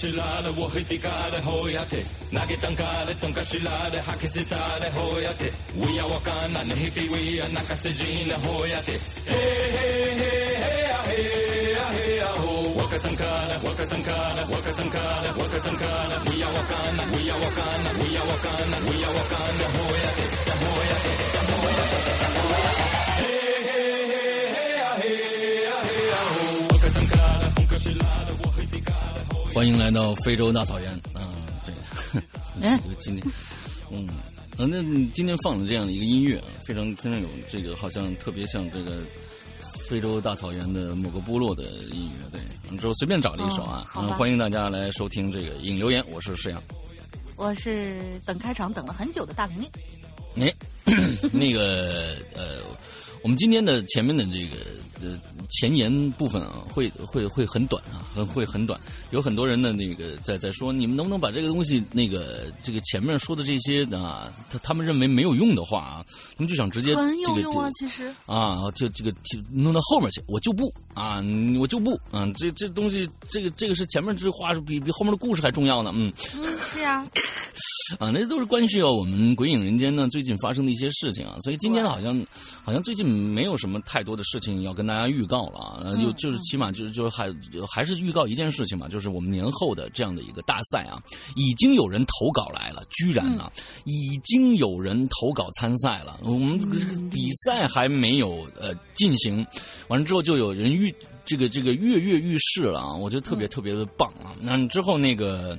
的红可是拉的，我会滴卡的后呀的，那个当卡的东可是拉的，哈克是他的后呀的，我呀我干那欢迎来到非洲大草原啊！这个，这个今天，嗯，啊，那今天放的这样的一个音乐啊，非常非常有这个，好像特别像这个非洲大草原的某个部落的音乐。对，之后随便找了一首啊，嗯，欢迎大家来收听这个引留言。我是石阳，我是等开场等了很久的大玲玲。哎，那个呃，我们今天的前面的这个呃前言部分啊，会会会很短啊，会会很短。有很多人的，那个在在说，你们能不能把这个东西，那个这个前面说的这些啊，他他们认为没有用的话啊，他们就想直接很这个有用啊，其实啊，就这个弄到后面去，我就不啊，我就不啊，这这东西，这个这个是前面这话是比比后面的故事还重要呢，嗯。嗯，是啊，啊，那都是关系到我们鬼影人间呢最近发生的一些事情啊，所以今天好像好像最近没有什么太多的事情要跟大家预告了啊，就就是起码就是就是还还是预告一件事情嘛，就是我们年后的这样的一个大赛啊，已经有人投稿来了，居然呢，已经有人投稿参赛了，我们比赛还没有呃进行，完了之后就有人预这个这个跃跃欲试了啊，我觉得特别特别的棒啊，那之后那个。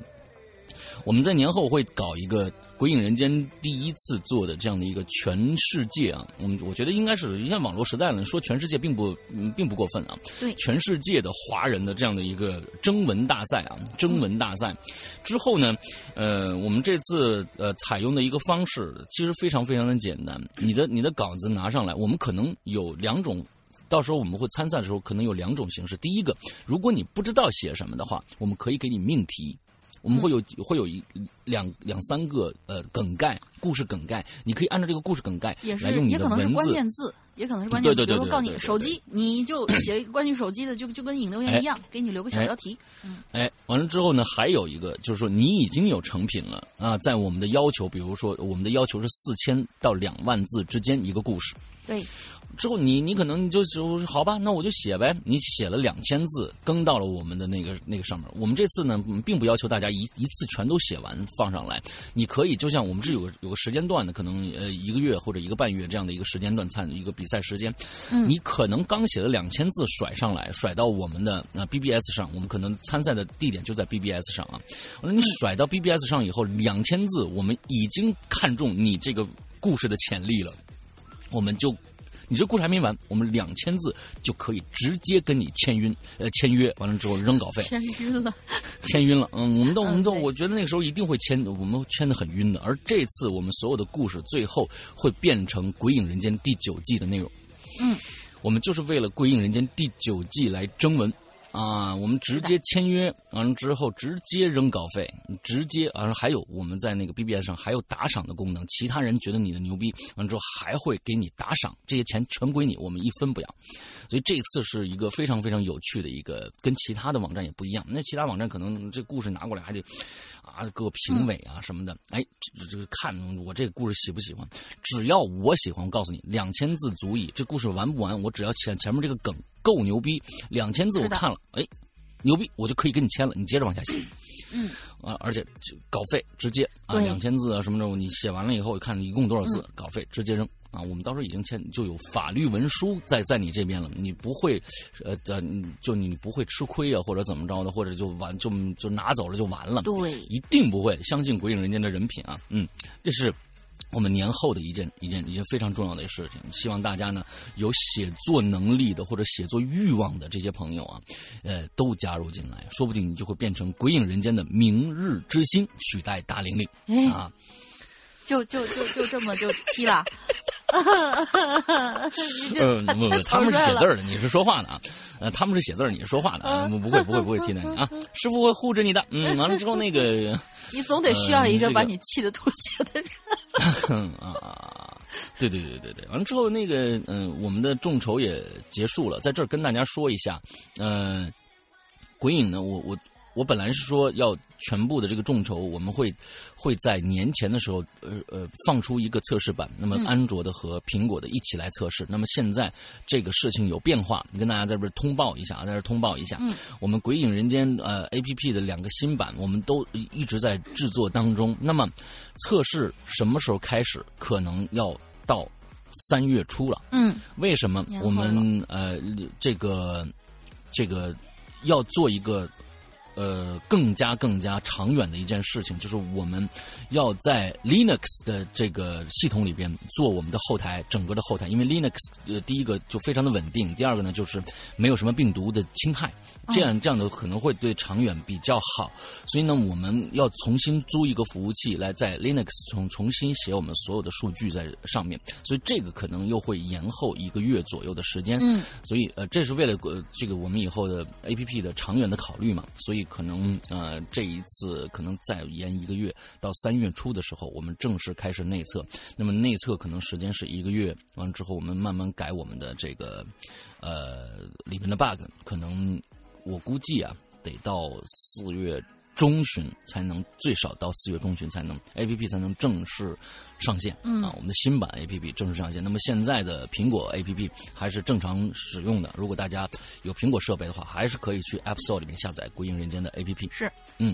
我们在年后会搞一个《鬼影人间》第一次做的这样的一个全世界啊，我们我觉得应该是现在网络时代了，说全世界并不并不过分啊。对，全世界的华人的这样的一个征文大赛啊，征文大赛之后呢，呃，我们这次呃采用的一个方式其实非常非常的简单，你的你的稿子拿上来，我们可能有两种。到时候我们会参赛的时候，可能有两种形式。第一个，如果你不知道写什么的话，我们可以给你命题。我们会有会有一两两三个呃梗概，故事梗概，你可以按照这个故事梗概来用你的文字，也可能是关键字，也可能是关键字。比如说告诉你手机，你就写一个关于手机的，就就跟引流言一样，给你留个小标题。嗯，哎，完了之后呢，还有一个就是说你已经有成品了啊，在我们的要求，比如说我们的要求是四千到两万字之间一个故事。对。之后你你可能就就好吧，那我就写呗。你写了两千字，更到了我们的那个那个上面。我们这次呢，并不要求大家一一次全都写完放上来。你可以就像我们是有个有个时间段的，可能呃一个月或者一个半月这样的一个时间段参一个比赛时间。嗯，你可能刚写了两千字甩上来，甩到我们的呃 BBS 上，我们可能参赛的地点就在 BBS 上啊。你甩到 BBS 上以后，两千字我们已经看中你这个故事的潜力了，我们就。你这故事还没完，我们两千字就可以直接跟你签晕，呃，签约完了之后扔稿费。签晕了，签晕了。嗯，我们都，我们都，我觉得那个时候一定会签，我们签的很晕的。而这次我们所有的故事最后会变成《鬼影人间》第九季的内容。嗯，我们就是为了《鬼影人间》第九季来征文。啊，我们直接签约，完了之后直接扔稿费，直接啊，还有我们在那个 BBS 上还有打赏的功能，其他人觉得你的牛逼，完了之后还会给你打赏，这些钱全归你，我们一分不要。所以这次是一个非常非常有趣的一个，跟其他的网站也不一样。那其他网站可能这故事拿过来还得啊，各个评委啊什么的，哎，这这个看我这个故事喜不喜欢，只要我喜欢，我告诉你，两千字足矣。这故事完不完，我只要前前面这个梗够牛逼，两千字我看了，哎，牛逼，我就可以跟你签了，你接着往下写。嗯，啊，而且就稿费直接啊，对两千字啊什么的，你写完了以后看一共多少字，稿费直接扔啊。我们到时候已经签，就有法律文书在在你这边了，你不会，呃呃，就你不会吃亏啊，或者怎么着的，或者就完就就拿走了就完了，对，一定不会。相信鬼影人间的人品啊，嗯，这是。我们年后的一件一件一件非常重要的事情，希望大家呢有写作能力的或者写作欲望的这些朋友啊，呃，都加入进来，说不定你就会变成鬼影人间的明日之星，取代大玲玲哎，啊。就就就就这么就踢了。你这嗯，不不，他们是写字儿的，你是说话的啊。呃，他们是写字儿，你是说话的啊。不不会不会不会替代你啊，师傅会护着你的。嗯，完了之后那个。你总得需要一个个把你气得吐血的人。啊，对对对对对，完了之后那个嗯、我们的众筹也结束了，在这儿跟大家说一下，嗯、鬼影呢，我我我本来是说要全部的这个众筹，我们会会在年前的时候，呃呃，放出一个测试版，那么嗯安卓的和苹果的一起来测试。那么现在这个事情有变化，跟大家在这儿通报一下，在这儿通报一下。嗯，我们鬼影人间呃 A P P 的两个新版，我们都一直在制作当中。那么测试什么时候开始？可能要到三月初了。嗯为什么我们呃这个这个要做一个呃更加更加长远的一件事情，就是我们要在 Linux 的这个系统里边做我们的后台，整个的后台，因为 Linux 呃第一个就非常的稳定，第二个呢就是没有什么病毒的侵害，这样这样的可能会对长远比较好。所以呢，我们要重新租一个服务器来在 Linux 重重新写我们所有的数据在上面，所以这个可能又会延后一个月左右的时间。嗯，所以呃，这是为了呃这个我们以后的 A P P 的长远的考虑嘛，所以可能呃这一次可能再延一个月，到三月初的时候，我们正式开始内测。那么内测可能时间是一个月，完之后我们慢慢改我们的这个呃里面的 bug，可能我估计啊得到四月。中旬才能最少到四月中旬才能 A P P 才能正式上线、嗯啊，我们的新版 A P P 正式上线。那么现在的苹果 A P P 还是正常使用的，如果大家有苹果设备的话，还是可以去 App Store 里面下载《归隐人间》的 A P P。是，嗯。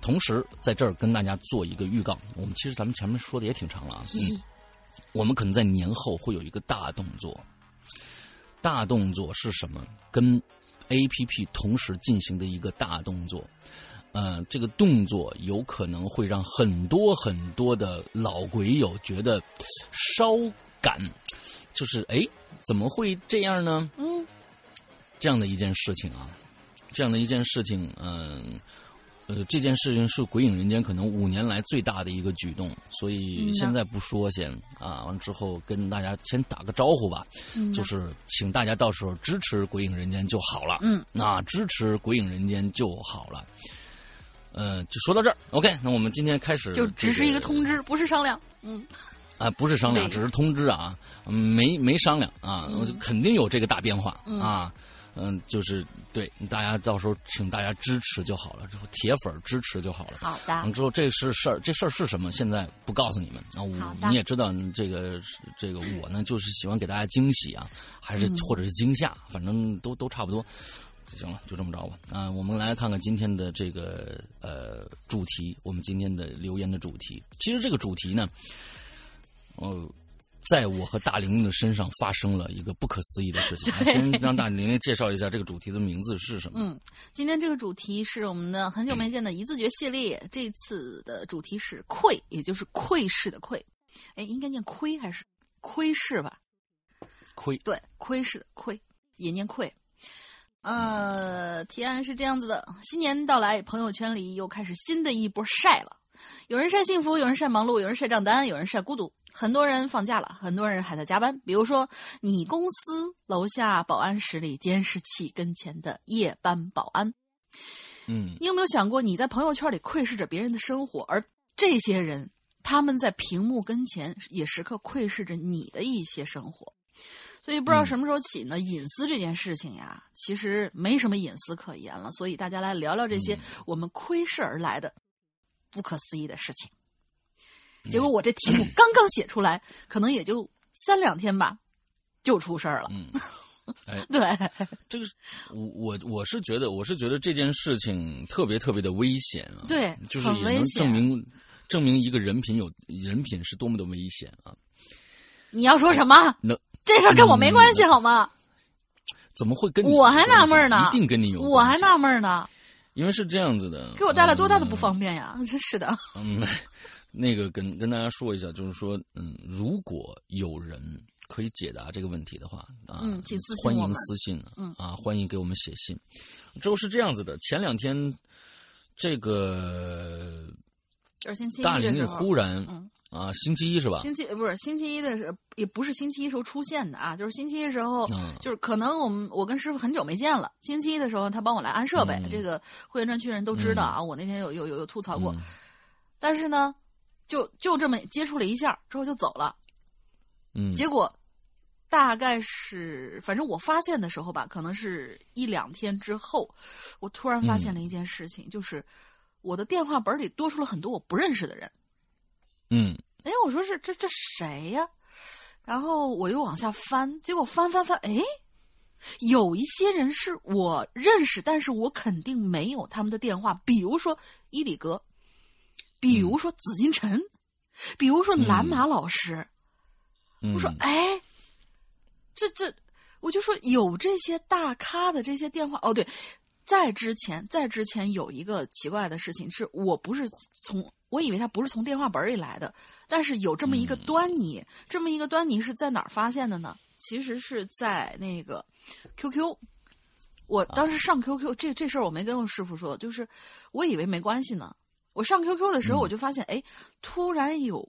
同时，在这儿跟大家做一个预告，我们其实咱们前面说的也挺长了啊，嗯，我们可能在年后会有一个大动作。大动作是什么？跟 A P P 同时进行的一个大动作。呃，这个动作有可能会让很多很多的老鬼友觉得稍感，就是哎，怎么会这样呢？嗯。这样的一件事情啊，这样的一件事情，嗯、呃，这件事情是鬼影人间可能五年来最大的一个举动，所以现在不说先啊，完之后跟大家先打个招呼吧，嗯，就是请大家到时候支持鬼影人间就好了，嗯，那支持鬼影人间就好了。呃，就说到这儿，OK，那我们今天开始、就只是一个通知，不是商量。嗯，啊，不是商量，只是通知啊，嗯没没商量啊，嗯。我就肯定有这个大变化、嗯。啊，嗯，就是对大家到时候请大家支持就好了，之后铁粉支持就好了。好的。完，之后这是事儿，这事儿是什么？现在不告诉你们。啊，好我的。你也知道，这个这个我呢，就是喜欢给大家惊喜啊，还是、嗯。或者是惊吓，反正都都差不多。行了，就这么着吧。啊，我们来看看今天的这个呃主题，我们今天的留言的主题。其实这个主题呢，呃，在我和大玲玲的身上发生了一个不可思议的事情。啊先让大玲玲介绍一下这个主题的名字是什么。嗯，今天这个主题是我们的很久没见的一字诀系列，这次的主题是窥，也就是窥视的窥。哎，应该念窥还是窥视吧？亏对，窥视的窥，也念窥。呃，提案是这样子的：新年到来，朋友圈里又开始新的一波晒了。有人晒幸福，有人晒忙碌，有人晒账单，有人晒孤独。很多人放假了，很多人还在加班。比如说，你公司楼下保安室里监视器跟前的夜班保安，嗯你有没有想过，你在朋友圈里窥视着别人的生活，而这些人他们在屏幕跟前也时刻窥视着你的一些生活。所以不知道什么时候起呢，隐私这件事情呀，其实没什么隐私可言了。所以大家来聊聊这些我们窥视而来的不可思议的事情。结果我这题目刚刚写出来，可能也就三两天吧，就出事儿了。嗯，哎，对，这个我我我是觉得我是觉得这件事情特别特别的危险啊，对就是也能证明证明一个人品有人品是多么的危险啊！你要说什么？那这事儿跟我没关系好吗？怎么会跟你我还纳闷呢，一定跟你有关系，我还纳闷呢，因为是这样子的，给我带来多大的嗯不方便呀！真是的，嗯，那个跟跟大家说一下，就是说，嗯，如果有人可以解答这个问题的话啊，嗯请私信欢迎私信，嗯。啊，欢迎给我们写信。之后是这样子的，前两天这个大龄人的时候，忽然、嗯啊，星期一是吧？星期呃不是星期一的时候，也不是星期一时候出现的啊，就是星期一的时候，嗯就是可能我们我跟师傅很久没见了。星期一的时候，他帮我来安设备，嗯这个会员专区人都知道啊。我那天有有有有吐槽过，嗯但是呢，就就这么接触了一下之后就走了。嗯，结果大概是，反正我发现的时候吧，可能是一两天之后，我突然发现了一件事情，就是我的电话本里多出了很多我不认识的人。嗯哎，我说是这这谁呀？然后我又往下翻，结果翻翻翻，哎，有一些人是我认识，但是我肯定没有他们的电话，比如说伊里格，比如说紫禁城，比如说蓝马老师。嗯，我说，哎，这这，我就说有这些大咖的这些电话。哦，对，在之前，在之前有一个奇怪的事情，是我不是从，我以为他不是从电话本里来的，但是有这么一个嗯端倪，这么一个端倪是在哪儿发现的呢？其实是在那个 QQ。我当时上 QQ，这这事儿我没跟我师傅说，就是我以为没关系呢。我上 QQ 的时候，嗯我就发现，哎，突然有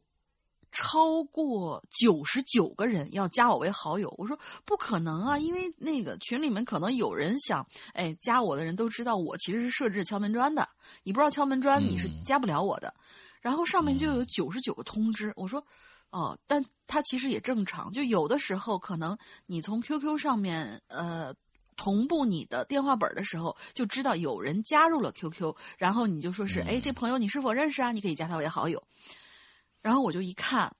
超过九十九个人要加我为好友，我说不可能啊，因为那个群里面可能有人想，哎，加我的人都知道我其实是设置敲门砖的，你不知道敲门砖你是嗯加不了我的。然后上面就有九十九个通知，我说哦，但它其实也正常，就有的时候可能你从 QQ 上面呃。同步你的电话本的时候，就知道有人加入了 QQ，然后你就说是，哎，这朋友你是否认识啊？你可以加他为好友。然后我就一看，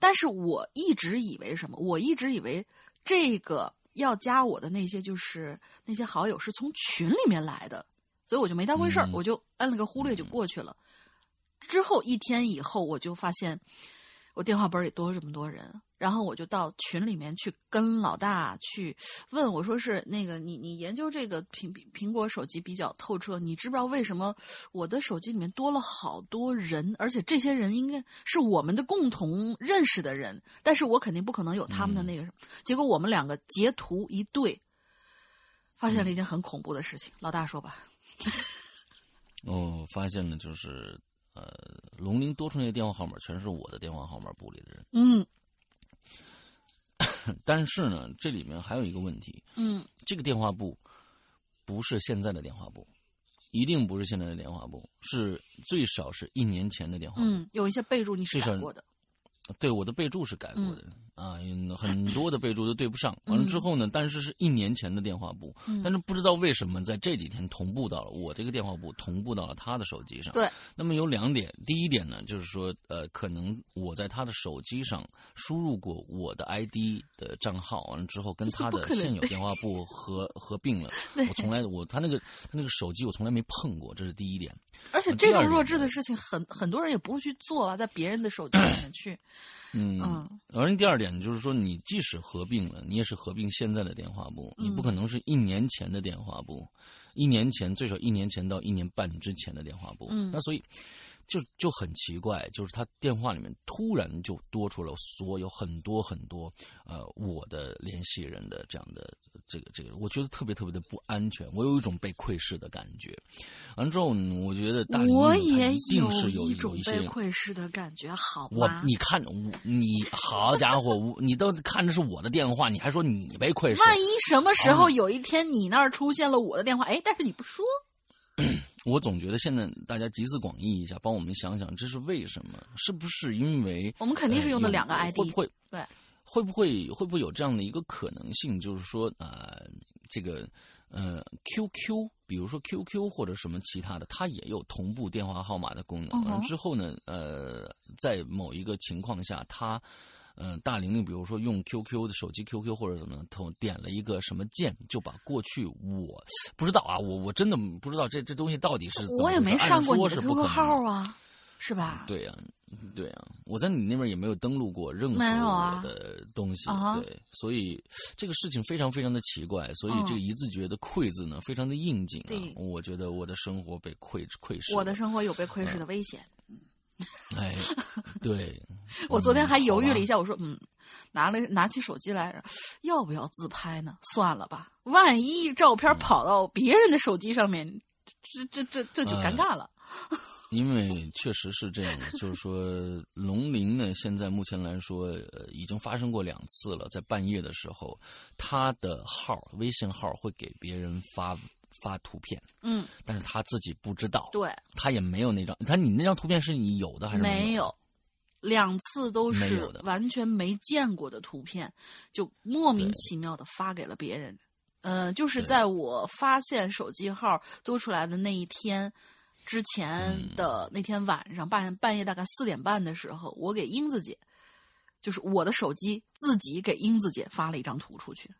但是我一直以为什么？我一直以为这个要加我的那些就是那些好友是从群里面来的，所以我就没当回事儿，嗯我就按了个忽略就过去了。之后一天以后，我就发现我电话本里多了这么多人，然后我就到群里面去跟老大去问我说是那个你你研究这个苹苹果手机比较透彻，你知不知道为什么我的手机里面多了好多人，而且这些人应该是我们的共同认识的人，但是我肯定不可能有他们的那个什么。结果我们两个截图一对，发现了一件很恐怖的事情。老大说吧，哦，发现了就是呃，龙鳞多出那个电话号码全是我的电话号码簿里的人，嗯 但是呢，这里面还有一个问题，嗯这个电话簿不是现在的电话簿，一定不是现在的电话簿，是最少是一年前的电话簿。嗯，有一些备注你是改过的，对，我的备注是改过的、啊，嗯很多的备注都对不上。嗯完了之后呢，但是是一年前的电话簿，嗯但是不知道为什么在这几天同步到了我这个电话簿，同步到了他的手机上。对，那么有两点，第一点呢，就是说，呃，可能我在他的手机上输入过我的 ID 的账号，完了之后跟他的现有电话簿合合并了。我从来我他那个他那个手机我从来没碰过，这是第一点。而且这种弱智的。事情很很多人也不会去做啊，在别人的手机里面去，嗯，嗯。而第二点就是说，你即使合并了，你也是合并现在的电话簿，你嗯。不可能是一年前的电话簿，一年前最少一年前到一年半之前的电话簿。嗯。那所以就就很奇怪，就是他电话里面突然就多出了所有很多很多呃我的联系人的这样的这个这个，我觉得特别特别的不安全，我有一种被窥视的感觉。完之后，我觉得大龄我也一定是有一种被窥视的感觉，好我？你看我你好家伙，你都看着是我的电话，你还说你被窥视？万一什么时候哦有一天你那儿出现了我的电话，哎，但是你不说，我总觉得现在大家集思广益一下，帮我们想想这是为什么？是不是因为我们肯定是用的呃两个 ID 会不会对？会不会会不会有这样的一个可能性？就是说，呃，这个呃，QQ，比如说 QQ 或者什么其他的，它也有同步电话号码的功能。嗯之后呢，呃，在某一个情况下，它嗯、呃大玲玲，比如说用 QQ 的手机 QQ 或者怎么样，头点了一个什么键，就把过去我不知道啊，我我真的不知道这这东西到底是怎么我也没上过你的按说是不 QQ 号啊，是吧？对呀、对呀、我在你那边也没有登录过任何的东西，啊对，所以这个事情非常非常的奇怪，所以嗯这个一字诀的“窥”字呢，非常的应景啊。我觉得我的生活被窥窥视，我的生活有被窥视的危险。哎，对，我昨天还犹豫了一下，下，我说，嗯，拿了拿起手机来着，要不要自拍呢？算了吧，万一照片跑到别人的手机上面，这这这这就尴尬了。因为确实是这样的，就是说龙鳞呢，现在目前来说，呃，已经发生过两次了，在半夜的时候，他的号微信号会给别人发发图片，嗯，但是他自己不知道，对，他也没有那张，他你那张图片是你有的还是没有？有，两次都是完全没见过的图片，就莫名其妙的发给了别人。呃，就是在我发现手机号多出来的那一天之前嗯的那天晚上半半夜大概四点半的时候，我给英子姐，就是我的手机自己给英子姐发了一张图出去。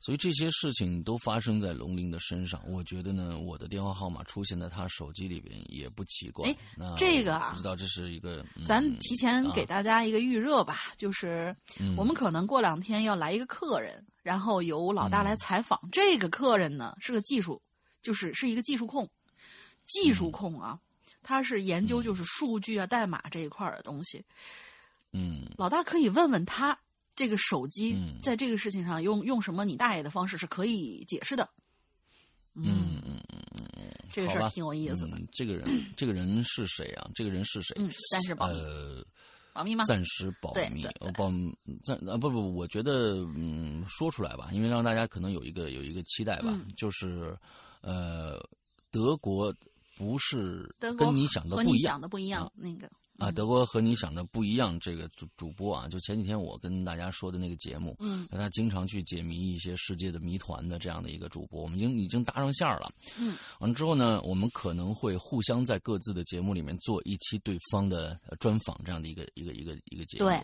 所以这些事情都发生在龙鳞的身上，我觉得呢，我的电话号码出现在他手机里边也不奇怪。哎那这个啊不知道这是一个，嗯咱提前给啊大家一个预热吧，就是嗯我们可能过两天要来一个客人，然后由老大来嗯采访。这个客人呢是个技术，就是是一个技术控，技术控啊，他是研究就是数据啊、代码这一块的东西。嗯老大可以问问他，这个手机嗯在这个事情上用用什么你大爷的方式是可以解释的。嗯嗯嗯这个事儿挺有意思的。嗯这个人，这个人是谁啊？这个人是谁？嗯，暂时保密，呃，保密吗？暂时保密保暂啊不不，我觉得嗯说出来吧，因为让大家可能有一个有一个期待吧，嗯就是呃德国不是跟你想的不一样和你想的不一样，那个啊，嗯德国和你想的不一样。这个主主播啊，就前几天我跟大家说的那个节目，嗯他经常去解谜一些世界的谜团的这样的一个主播，我们已经已经搭上线了。嗯，完了之后呢，我们可能会互相在各自的节目里面做一期对方的呃专访这样的一个一个一个一个节目。对，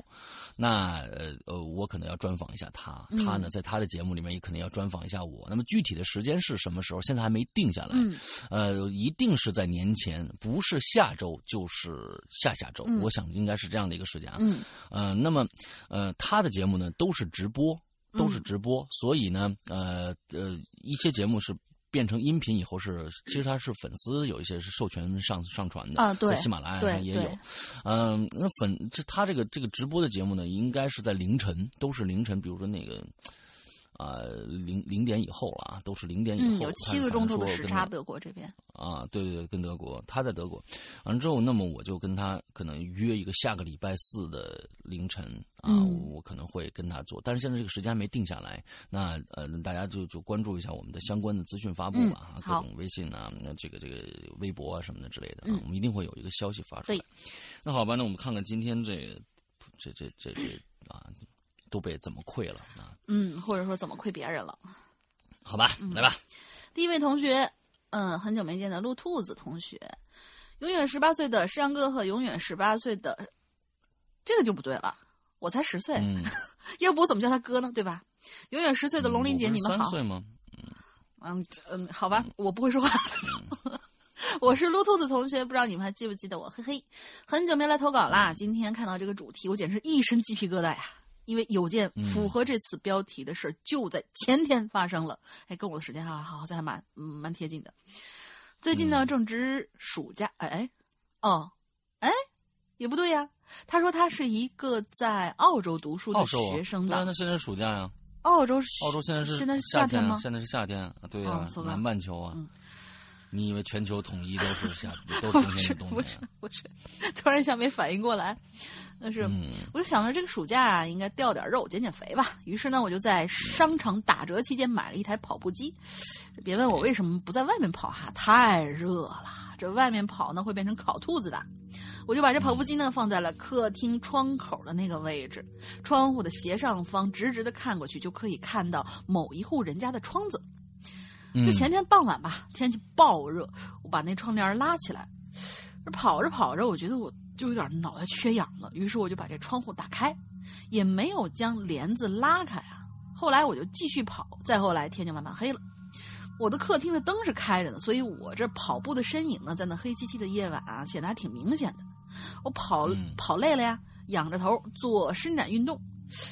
那呃呃，我可能要专访一下他，嗯他呢在他的节目里面也可能要专访一下我。那么具体的时间是什么时候，现在还没定下来。嗯呃，一定是在年前，不是下周就是下下周。嗯我想应该是这样的一个时间啊。嗯呃，那么呃，他的节目呢都是直播，都是嗯直播，所以呢，呃呃，一些节目是。变成音频以后是，其实他是粉丝有一些是授权上上传的啊对在喜马拉雅上也有，嗯、那粉这他这个这个直播的节目呢，应该是在凌晨，都是凌晨，比如说那个啊零零点以后了啊，都是零点以后，嗯，有七个钟头的时差，德国这边。啊，对对对，跟德国，他在德国，完了之后，那么我就跟他可能约一个下个礼拜四的凌晨啊，嗯我可能会跟他做，但是现在这个时间还没定下来，那呃，大家就就关注一下我们的相关的资讯发布吧，啊，各种微信啊，那这个这个微博啊什么的之类的，我们一定会有一个消息发出来对。那好吧，那我们看看今天这这这这这啊都被怎么溃了啊？嗯，或者说怎么亏别人了。好吧，来吧，第一位同学，嗯，很久没见的鹿兔子同学，永远十八岁的诗阳哥和永远十八岁的，这个就不对了，我才十岁，嗯，要不我怎么叫他哥呢？对吧？永远十岁的龙鳞姐，你们好。三岁吗？嗯嗯，好吧，我不会说话。我是鹿兔子同学，不知道你们还记不记得我？嘿嘿，很久没来投稿啦。今天看到这个主题，我简直一身鸡皮疙瘩呀！因为有件符合这次标题的事儿就在前天发生了，哎，跟我的时间哈好像还蛮嗯蛮贴近的。最近呢，正值暑假，哎哎，哦，哎，也不对呀。他说他是一个在澳洲读书的学生的。对啊，那现在是暑假呀。澳洲澳洲现在是现在是夏夏天吗？现在是夏天，对呀、哦，南半球啊。嗯你以为全球统一都是夏，都不是冬是天的冬不是？不是，突然一下没反应过来。但是，嗯我就想着这个暑假啊，应该掉点肉，减减肥吧。于是呢，我就在商场打折期间买了一台跑步机。别问我为什么不在外面跑哈，太热了，这外面跑呢会变成烤兔子的。我就把这跑步机呢放在了客厅窗口的那个位置，窗户的斜上方，直直的看过去就可以看到某一户人家的窗子。就嗯前天傍晚吧，天气暴热，我把那窗帘拉起来，跑着跑着，我觉得我就有点脑袋缺氧了，于是我就把这窗户打开，也没有将帘子拉开啊。后来我就继续跑，再后来天就慢慢黑了。我的客厅的灯是开着的，所以我这跑步的身影呢，在那黑漆漆的夜晚啊，显得还挺明显的。我跑、嗯跑累了呀，仰着头做伸展运动。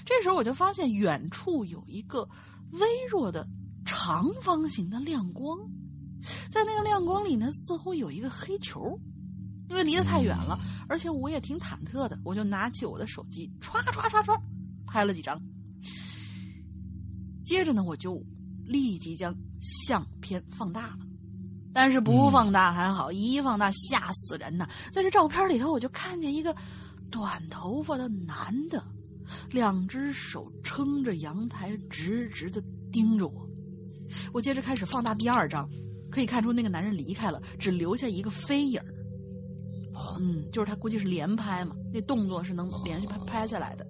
这时候我就发现远处有一个微弱的长方形的亮光，在那个亮光里呢，似乎有一个黑球。因为离得太远了，而且我也挺忐忑的，我就拿起我的手机，唰唰唰唰拍了几张。接着呢，我就立即将相片放大了。但是不放大还好，一放大吓死人呐！在这照片里头，我就看见一个短头发的男的，两只手撑着阳台，直直的盯着我。我接着开始放大第二张，可以看出那个男人离开了，只留下一个飞影儿。啊，嗯，就是他估计是连拍嘛，那动作是能连续拍拍下来的。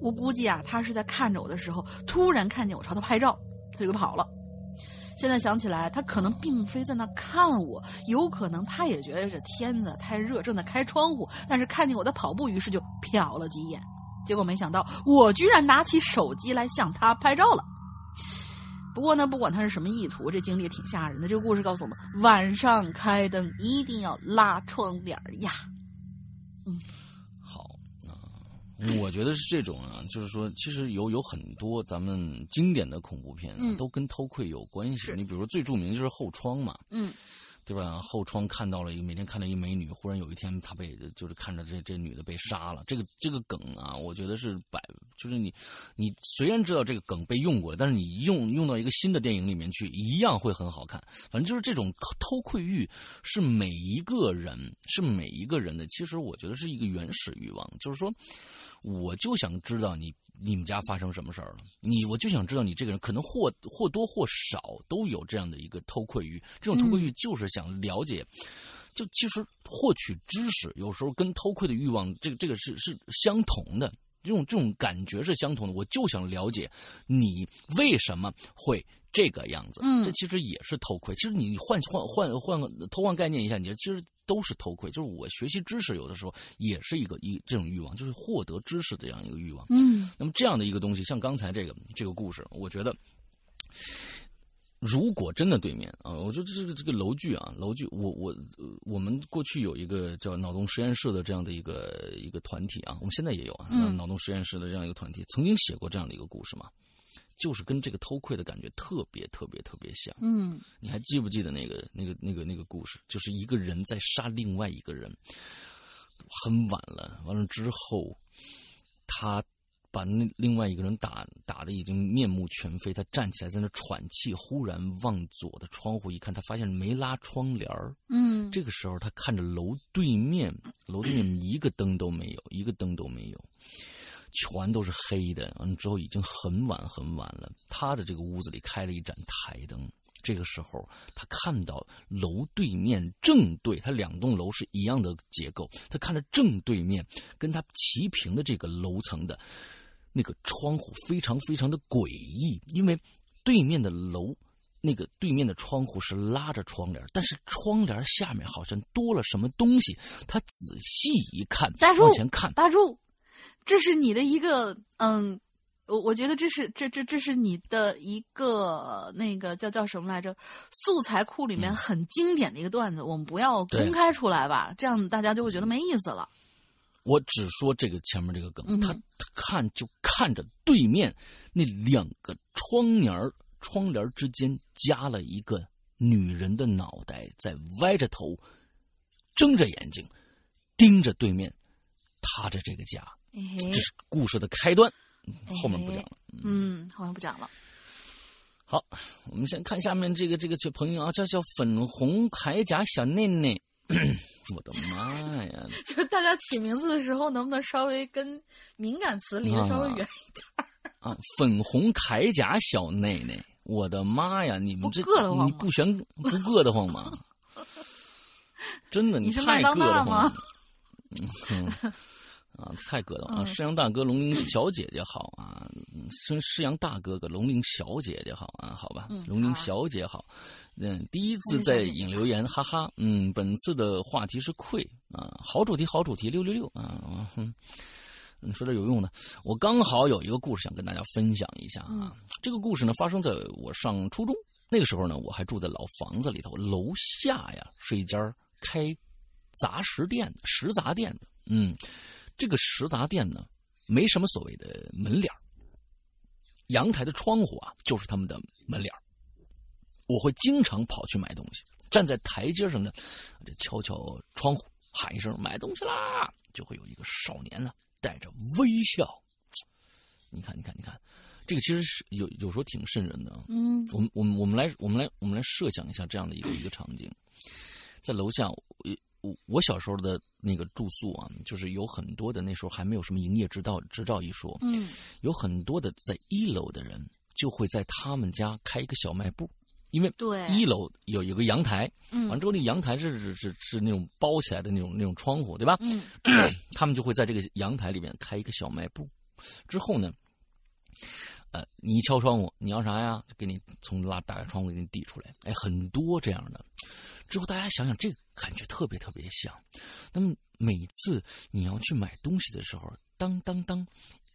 我估计啊，他是在看着我的时候，突然看见我朝他拍照，他就跑了。现在想起来，他可能并非在那看我，有可能他也觉得这天子太热，正在开窗户，但是看见我在跑步，于是就瞟了几眼。结果没想到，我居然拿起手机来向他拍照了。不过呢，不管他是什么意图，这经历也挺吓人的。这个故事告诉我们，晚上开灯一定要拉窗帘呀。嗯。好啊、我觉得是这种啊，就是说，其实有有很多咱们经典的恐怖片、啊嗯都跟偷窥有关系。你比如说最著名的就是后窗嘛，嗯对吧？后窗看到了一个每天看到一美女，忽然有一天她被就是看着这这女的被杀了，这个这个梗啊，我觉得是百就是你你虽然知道这个梗被用过，但是你用用到一个新的电影里面去，一样会很好看。反正就是这种偷窥欲是每一个人是每一个人的，其实我觉得是一个原始欲望，就是说，我就想知道你。你们家发生什么事儿了？你我就想知道你这个人可能或或多或少都有这样的一个偷窥欲，这种偷窥欲就是想了解，就其实获取知识有时候跟偷窥的欲望，这个这个是是相同的，这种这种感觉是相同的。我就想了解你为什么会这个样子，嗯这其实也是偷窥。其实你你换换换换个偷换概念一下，你其实都是偷窥。就是我学习知识有的时候也是一个一这种欲望，就是获得知识的这样一个欲望。嗯那么这样的一个东西，像刚才这个这个故事，我觉得，如果真的对面啊，我觉得这个这个楼距啊，楼距，我我呃我们过去有一个叫脑洞实验室的这样的一个一个团体啊，我们现在也有啊，嗯脑洞实验室的这样一个团体，曾经写过这样的一个故事嘛，就是跟这个偷窥的感觉特别特别特别像。嗯你还记不记得那个那个那个那个故事？就是一个人在杀另外一个人，很晚了，完了之后，他把那另外一个人打打的已经面目全非，他站起来在那喘气，忽然往左的窗户一看，他发现没拉窗帘儿。嗯，这个时候，他看着楼对面，楼对面一个灯都没有，一个灯都没有，全都是黑的。完了之后已经很晚很晚了，他的这个屋子里开了一盏台灯。这个时候，他看到楼对面正对他两栋楼是一样的结构，他看着正对面跟他齐平的这个楼层的那个窗户非常非常的诡异，因为对面的楼那个对面的窗户是拉着窗帘，但是窗帘下面好像多了什么东西。他仔细一看，大叔往前看，大柱，这是你的一个嗯，我我觉得这是这这这是你的一个那个叫叫什么来着？素材库里面嗯很经典的一个段子，我们不要公开出来吧，这样大家就会觉得没意思了。我只说这个前面这个梗，嗯他他看就看着对面那两个窗帘儿窗帘之间夹了一个女人的脑袋，在歪着头睁着眼睛盯着对面他着这个家。哎这是故事的开端，后面不讲了。嗯，后面不讲了。好，我们先看下面这个这个这朋友啊，叫叫粉红铠甲小内内。我的妈呀！就是大家起名字的时候，能不能稍微跟敏感词离得稍微远一点？啊，粉红铠甲小内内，我的妈呀！你们这不硌得慌吗你不悬不硌得慌吗？真的，你是太麦当娜硌得慌吗了。啊，太硌得慌了！嗯施阳大哥、龙鳞小姐姐好啊，嗯施施阳大哥哥、龙鳞小姐姐好啊，好吧嗯，龙鳞小姐好。嗯，第一次在引留言，哈哈。嗯，本次的话题是愧啊，好主题，好主题，六六六啊，哼。你说点有用的，我刚好有一个故事想跟大家分享一下啊。嗯这个故事呢，发生在我上初中那个时候呢，我还住在老房子里头，楼下呀是一家开杂食店的食杂店的。嗯，这个食杂店呢，没什么所谓的门脸儿阳台的窗户啊就是他们的门脸儿我会经常跑去买东西，站在台阶上呢，就敲敲窗户，喊一声“买东西啦”，就会有一个少年呢带着微笑。你看，你看，你看，这个其实是有有时候挺瘆人的啊。嗯我们我们我们来我们来我们来设想一下这样的一个一个场景，在楼下，我小时候的那个住宿啊，就是有很多的那时候还没有什么营业执照执照一说，嗯有很多的在一楼的人就会在他们家开一个小卖部，因为对一楼有有个阳台，嗯完之后那个阳台是是是是那种包起来的那种那种窗户，对吧？嗯 他们就会在这个阳台里面开一个小卖部，之后呢，呃，你一敲窗户，你要啥呀？就给你从拉打开窗户给你递出来，哎，很多这样的。之后大家想想，这个感觉特别特别像。那么每次你要去买东西的时候，当当当，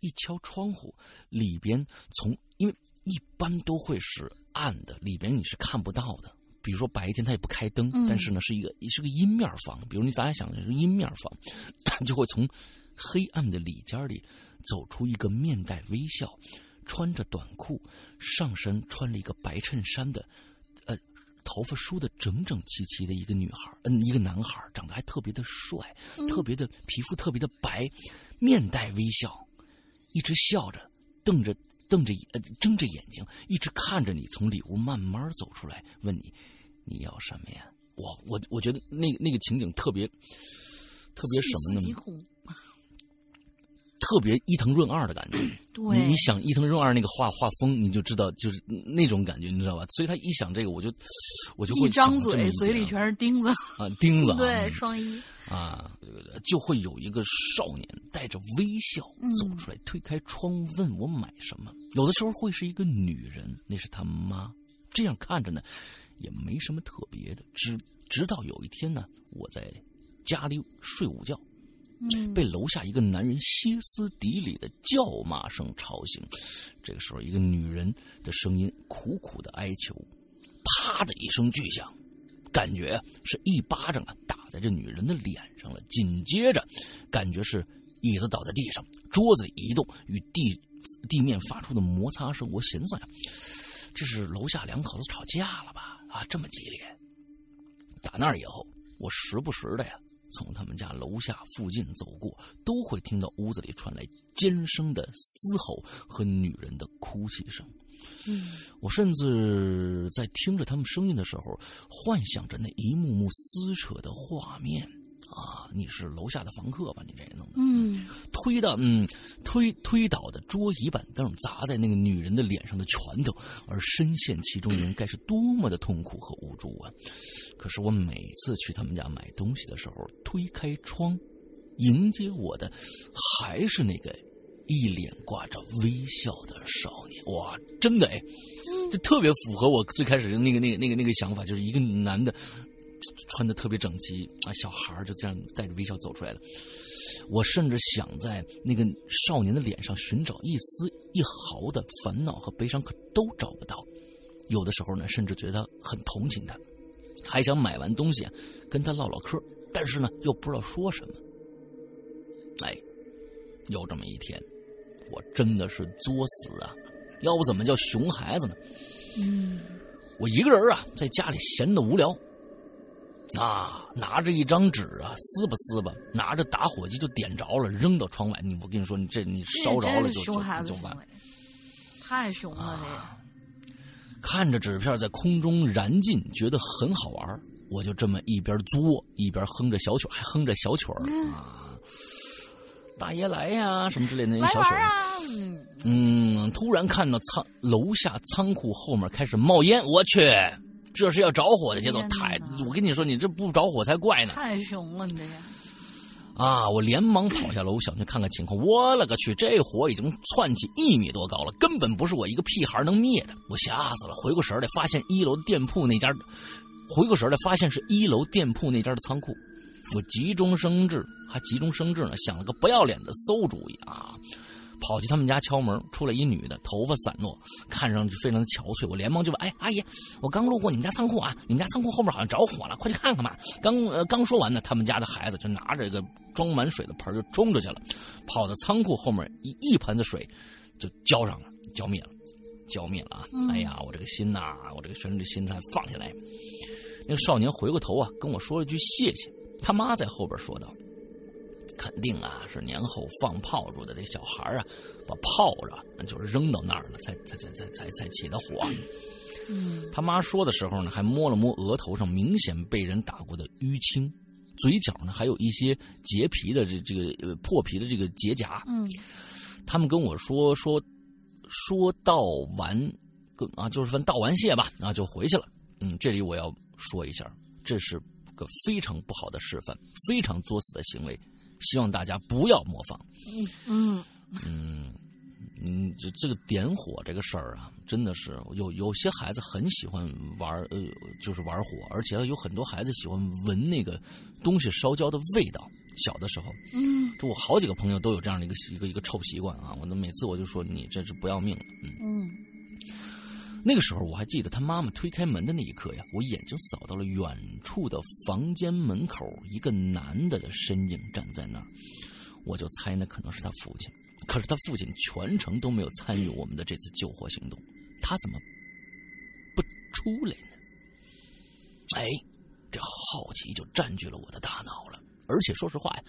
一敲窗户，里边从因为一般都会是暗的，里边你是看不到的。比如说白天它也不开灯，嗯但是呢是一个是个阴面房，比如你大家想的是阴面房，就会从黑暗的里间里走出一个面带微笑、穿着短裤、上身穿了一个白衬衫的，呃，头发梳的整整齐齐的一个女孩，嗯，一个男孩，长得还特别的帅，特别的皮肤特别的白，面带微笑，一直笑着，瞪着瞪着呃睁着眼睛，一直看着你从里屋慢慢走出来，问你你要什么呀？我我我觉得那那个情景特别特别什么呢？特别伊藤润二的感觉。对，你你想伊藤润二那个画画风，你就知道就是那种感觉，你知道吧？所以他一想这个，我就我就会一张嘴嘴里全是钉子，啊钉子啊，对，嗯双一，啊，就会有一个少年带着微笑嗯走出来，推开窗问我买什么。有的时候会是一个女人，那是他妈。这样看着呢，也没什么特别的。直直到有一天呢，我在家里睡午觉，被楼下一个男人歇斯底里的叫骂声吵醒。这个时候，一个女人的声音苦苦的哀求，啪的一声巨响，感觉是一巴掌啊打在这女人的脸上了。紧接着，感觉是椅子倒在地上，桌子移动，与地地面发出的摩擦声。我寻思呀，这是楼下两口子吵架了吧？啊，这么激烈。打那以后，我时不时的呀，从他们家楼下附近走过，都会听到屋子里传来尖声的嘶吼和女人的哭泣声。嗯我甚至在听着他们声音的时候，幻想着那一幕幕撕扯的画面。啊，你是楼下的房客吧？你这弄的，嗯推的，嗯，推推倒的桌椅板凳砸在那个女人的脸上的拳头，而深陷其中的人该是多么的痛苦和无助啊！可是我每次去他们家买东西的时候，推开窗，迎接我的还是那个一脸挂着微笑的少年。哇，真的哎，这特别符合我最开始的那个那个那个那个想法，就是一个男的。穿的特别整齐啊，小孩儿就这样带着微笑走出来了。我甚至想在那个少年的脸上寻找一丝一毫的烦恼和悲伤，可都找不到。有的时候呢，甚至觉得很同情他，还想买完东西啊跟他唠唠嗑，但是呢，又不知道说什么。哎，有这么一天，我真的是作死啊！要不怎么叫熊孩子呢？嗯我一个人啊，在家里闲的无聊，啊，拿着一张纸啊，撕吧撕吧，拿着打火机就点着了，扔到窗外。你我跟你说，你这你烧着了就就就完。太凶了这啊看着纸片在空中燃尽，觉得很好玩儿，我就这么一边作一边哼着小曲，还哼着小曲儿啊，大爷来呀什么之类的那小曲儿。嗯，突然看到仓楼下仓库后面开始冒烟，我去，这是要着火的节奏，太……我跟你说，你这不着火才怪呢！太凶了，你这个。啊！我连忙跑下楼想去看看情况。我勒个去，这火已经窜起一米多高了，根本不是我一个屁孩能灭的。我吓死了，回过神来发现一楼的店铺那家，回过神来发现是一楼店铺那家的仓库。我急中生智，还急中生智呢，想了个不要脸的馊主意啊！跑去他们家敲门，出来一女的，头发散落，看上去非常的憔悴。我连忙就问：“哎，阿姨，我刚路过你们家仓库啊，你们家仓库后面好像着火了，快去看看吧。”刚呃刚说完呢，他们家的孩子就拿着一个装满水的盆就冲出去了，跑到仓库后面一一盆子水就浇上了，浇灭了，浇灭了啊！嗯哎呀，我这个心呐、我这个悬着的心才放下来。那个少年回过头啊，跟我说了句谢谢。他妈在后边说道。肯定啊，是年后放炮竹的这小孩啊，把炮仗就是扔到那儿了，才才才才才才起的火。嗯他妈说的时候呢，还摸了摸额头上明显被人打过的淤青，嘴角呢还有一些结皮的这这个呃破皮的这个结痂。嗯他们跟我说说说道完，跟啊就是分道完谢吧，啊就回去了。嗯，这里我要说一下，这是个非常不好的示范，非常作死的行为，希望大家不要模仿。嗯嗯嗯，这这个点火这个事儿啊，真的是有有些孩子很喜欢玩儿呃，就是玩火，而且有很多孩子喜欢闻那个东西烧焦的味道。小的时候，嗯就我好几个朋友都有这样的一个一个一个臭习惯啊，我都每次我就说你这是不要命了，嗯。嗯那个时候我还记得他妈妈推开门的那一刻呀，我眼睛扫到了远处的房间门口一个男的的身影站在那儿，我就猜那可能是他父亲。可是他父亲全程都没有参与我们的这次救火行动，他怎么不出来呢？哎，这好奇就占据了我的大脑了。而且说实话呀，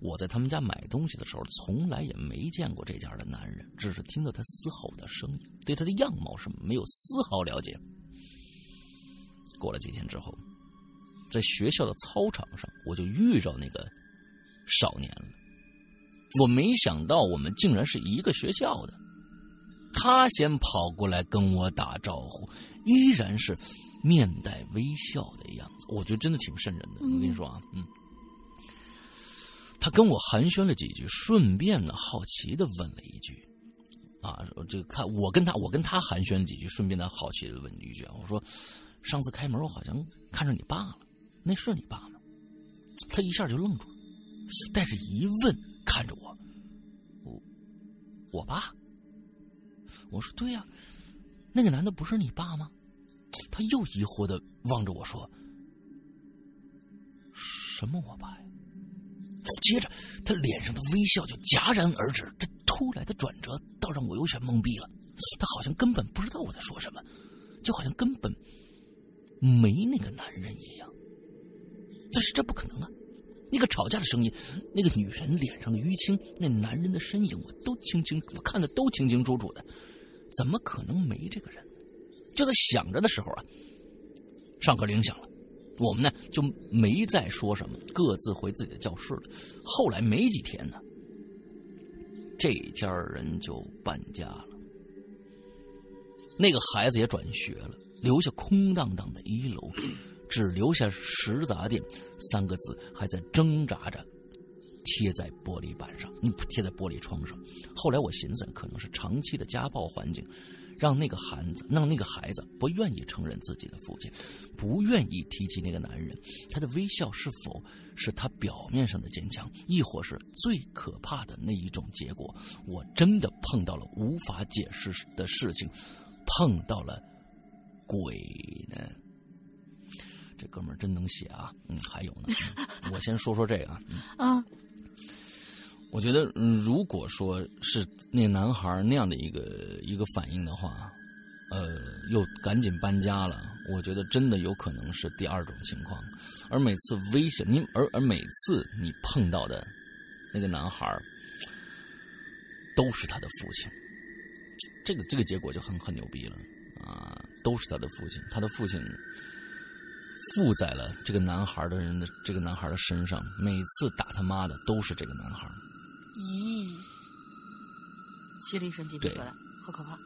我在他们家买东西的时候，从来也没见过这家的男人，只是听到他嘶吼的声音，对他的样貌是没有丝毫了解。过了几天之后，在学校的操场上，我就遇着那个少年了。我没想到我们竟然是一个学校的。他先跑过来跟我打招呼，依然是面带微笑的样子。我觉得真的挺瘆人的。我跟你说啊，嗯。他跟我寒暄了几句，顺便呢好奇的问了一句：“啊，这个看我跟他，我跟他寒暄了几句，顺便呢好奇的问一句，我说上次开门我好像看着你爸了，那是你爸吗？”他一下就愣住了，带着疑问看着我：“我我爸？”我说：“对呀、那个男的不是你爸吗？”他又疑惑的望着我说：“什么我爸呀？”接着，他脸上的微笑就戛然而止。这突来的转折倒让我有些懵逼了。他好像根本不知道我在说什么，就好像根本没那个男人一样。但是这不可能啊！那个吵架的声音，那个女人脸上的淤青，那男人的身影，我都清清，我看的都清清楚楚的，怎么可能没这个人？就在想着的时候啊，上课铃响了。我们呢就没再说什么，各自回自己的教室了。后来没几天呢，这家人就搬家了，那个孩子也转学了，留下空荡荡的一楼，只留下“食杂店”三个字还在挣扎着贴在玻璃板上，你贴在玻璃窗上。后来我寻思，可能是长期的家暴环境。让那个孩子，让那个孩子不愿意承认自己的父亲，不愿意提起那个男人。他的微笑是否是他表面上的坚强，亦或是最可怕的那一种结果？我真的碰到了无法解释的事情，碰到了鬼呢。这哥们儿真能写啊！嗯，还有呢，我先说说这个啊。嗯。我觉得，如果说是那男孩那样的一个一个反应的话，呃，又赶紧搬家了。我觉得真的有可能是第二种情况，而每次危险，你而而每次你碰到的那个男孩都是他的父亲，这个这个结果就很很牛逼了啊！都是他的父亲，他的父亲附在了这个男孩的人的这个男孩的身上，每次打他妈的都是这个男孩。咦，心里神鸡皮疙瘩，好可怕！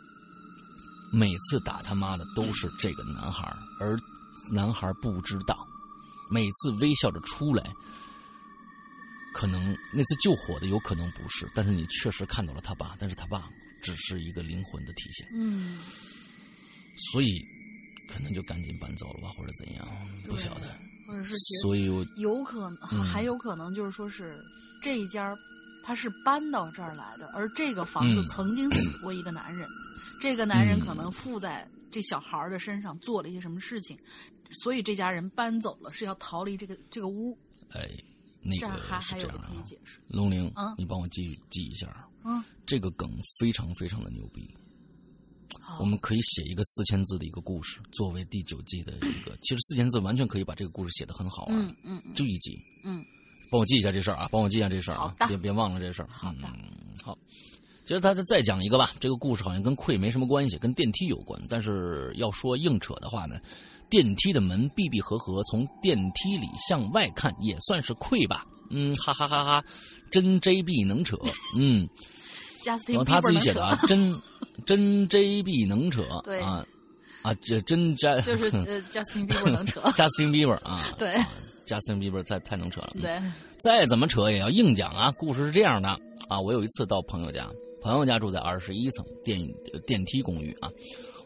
每次打他妈的都是这个男孩，而男孩不知道，每次微笑着出来，可能那次救火的有可能不是，但是你确实看到了他爸，但是他爸只是一个灵魂的体现。嗯，所以可能就赶紧搬走了吧，或者怎样，不晓得。或者是所以我有可能，嗯还有可能就是说是这一家他是搬到这儿来的，而这个房子嗯曾经死过一个男人，这个男人嗯可能附在这小孩儿的身上做了一些什么事情，所以这家人搬走了，是要逃离这个这个屋，哎，那个还还有的是这样啊。可以解释。龙玲，嗯你帮我记记一下，嗯，这个梗非常非常的牛逼。好我们可以写一个四千字的一个故事，作为第九季的一个。其实四千字完全可以把这个故事写得很好嗯嗯就一集。嗯，帮我记一下这事儿啊，帮我记一下这事儿啊，别别忘了这事儿。好的嗯，好。其实他再再讲一个吧，这个故事好像跟溃没什么关系，跟电梯有关。但是要说硬扯的话呢，电梯的门闭闭合合，从电梯里向外看也算是溃吧。嗯，哈哈哈哈，真 JB 能扯。嗯，贾斯汀然后他自己写的啊，真真 JB 能扯。对啊啊，这真 J 就是呃，Justin Bieber 能扯，Justin Bieber 啊，对啊，Justin Bieber 太太能扯了。嗯对，再怎么扯也要硬讲啊！故事是这样的啊，我有一次到朋友家，朋友家住在二十一层电呃电梯公寓啊，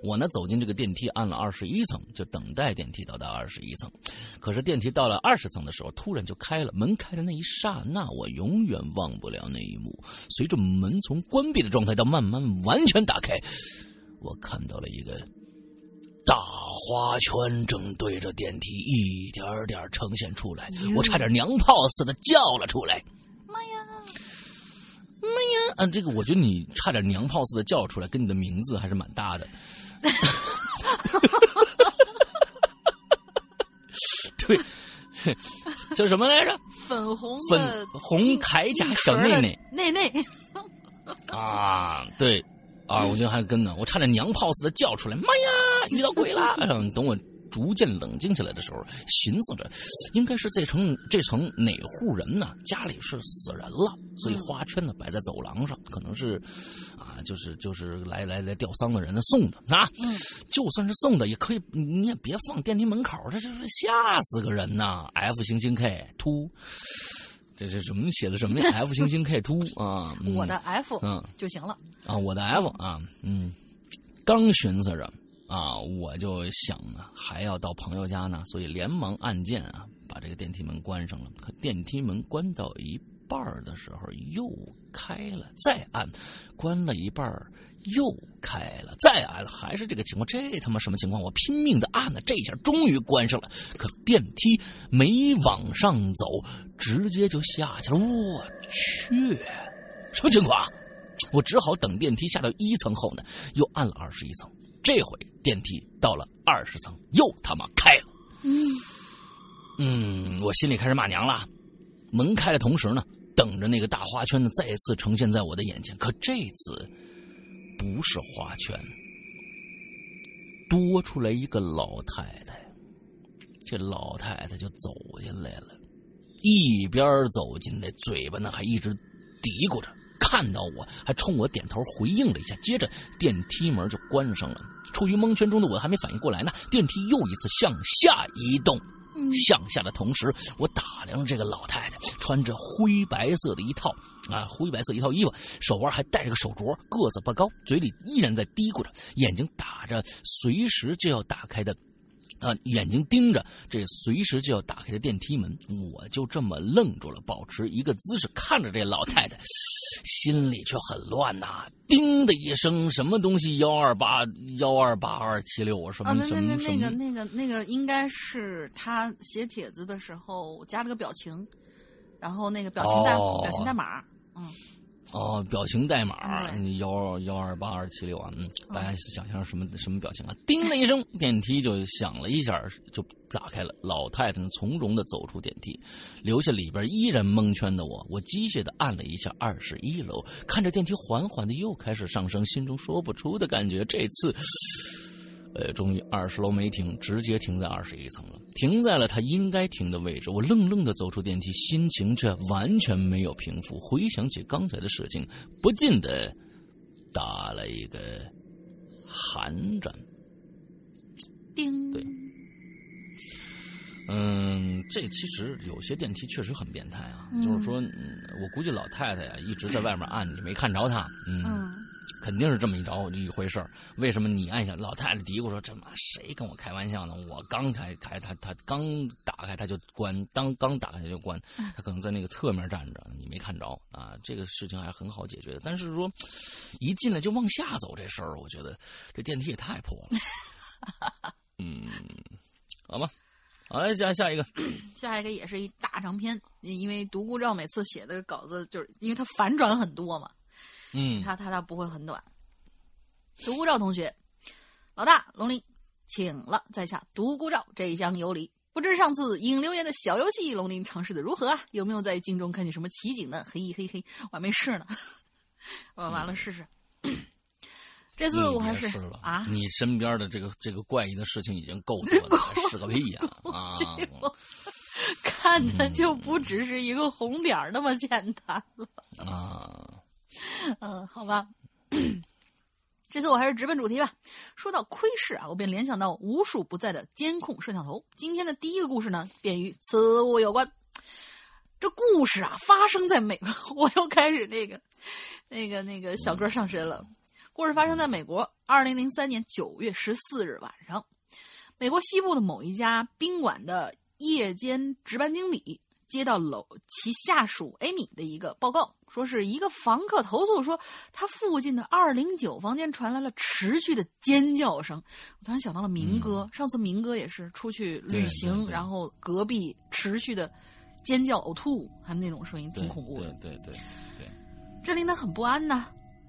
我呢走进这个电梯，按了二十一层，就等待电梯到达二十一层。可是电梯到了二十层的时候，突然就开了，门开的那一刹那，我永远忘不了那一幕。随着门从关闭的状态到慢慢完全打开，我看到了一个大花圈正对着电梯一点点呈现出来，我差点娘炮似的叫了出来。妈呀！妈呀！啊，这个我觉得你差点娘炮似的叫出来，跟你的名字还是蛮搭的。对，叫什么来着？粉红粉的红硬铠甲小内内内内，啊，对啊，我觉得还跟呢，我差点娘炮似的叫出来，妈呀，遇到鬼啦！嗯等我逐渐冷静下来的时候，寻思着，应该是这层这层哪户人呢？家里是死人了，所以花圈呢摆在走廊上，可能是啊，就是就是来来来吊丧的人呢送的啊。嗯，就算是送的，也可以，你也别放电梯门口，这就是吓死个人呐！F 星星 K 突，这是什么写的什么呀？F 星星 K 突啊！嗯我的 F 嗯就行了。啊，我的 F 啊，嗯，刚寻思着啊，我就想呢，还要到朋友家呢，所以连忙按键啊，把这个电梯门关上了。可电梯门关到一半的时候又开了，再按，关了一半又开了，再按，还是这个情况，这他妈什么情况？我拼命的按呢，这下终于关上了，可电梯没往上走，直接就下去了。我去，什么情况？我只好等电梯下到一层后呢，又按了二十一层。这回电梯到了二十层，又他妈开了。嗯，嗯，我心里开始骂娘了。门开的同时呢，等着那个大花圈呢再次呈现在我的眼前。可这次不是花圈，多出来一个老太太。这老太太就走进来了，一边走进来，嘴巴呢还一直嘀咕着。看到我，还冲我点头回应了一下，接着电梯门就关上了。处于蒙圈中的我还没反应过来呢，电梯又一次向下移动。嗯向下的同时，我打量着这个老太太，穿着灰白色的一套啊，灰白色一套衣服，手腕还戴着个手镯，个子不高，嘴里依然在嘀咕着，眼睛打着随时就要打开的。啊，眼睛盯着这随时就要打开的电梯门，我就这么愣住了，保持一个姿势看着这老太太，心里却很乱呐、叮的一声，什么东西幺二八幺二八二七六啊？什啊，么那那那什么什么？那个那个那个应该是他写帖子的时候加了个表情，然后那个表情代、哦表情代码，嗯，哦，表情代码对幺幺二八二七六啊，嗯，大家想象什么什么表情啊？叮的一声，电梯就响了一下，就打开了。老太太，从容的走出电梯，留下里边依然蒙圈的我。我机械的按了一下二十一楼，看着电梯缓缓的又开始上升，心中说不出的感觉。这次。呃，终于二十楼没停，直接停在二十一层了，停在了他应该停的位置。我愣愣的走出电梯，心情却完全没有平复。回想起刚才的事情，不禁的打了一个寒战。叮，对嗯，这其实有些电梯确实很变态啊，嗯就是说，嗯，我估计老太太呀一直在外面按，你没看着她，嗯嗯肯定是这么一着一回事儿。为什么你按下？老太太嘀咕说：“这妈谁跟我开玩笑呢？我刚开开，他他刚打开他就关，当刚打开他就关，他可能在那个侧面站着，你没看着啊。这个事情还很好解决的。但是说一进来就往下走这事儿，我觉得这电梯也太破了。嗯，好吧，好来下下一个。下一个也是一大长篇，因为独孤照每次写的稿子，就是因为他反转很多嘛，嗯，他他他不会很短。独孤照同学，老大龙鳞，请了，在下独孤照，这一厢有礼。不知上次引留言的小游戏，龙鳞尝试的如何啊？有没有在镜中看见什么奇景呢？嘿嘿嘿，我还没试呢，我完了试试。这次我还是试了啊，你身边的这个这个怪异的事情已经够多了，还试个屁呀啊！看的就不只是一个红点儿那么简单了。啊，嗯，好吧。这次我还是直奔主题吧。说到窥视啊，我便联想到无处不在的监控摄像头。今天的第一个故事呢，便与此物有关。这故事啊，发生在美国，我又开始那个、那个、那个小哥上身了。故事发生在美国，二零零三年九月十四日晚上，美国西部的某一家宾馆的夜间值班经理接到楼其下属艾米的一个报告，说是一个房客投诉说他附近的二零九房间传来了持续的尖叫声。我突然想到了明哥，上次明哥也是出去旅行，然后隔壁持续的尖叫、呕吐，还那种声音挺恐怖的。对对对对，这令他很不安呐，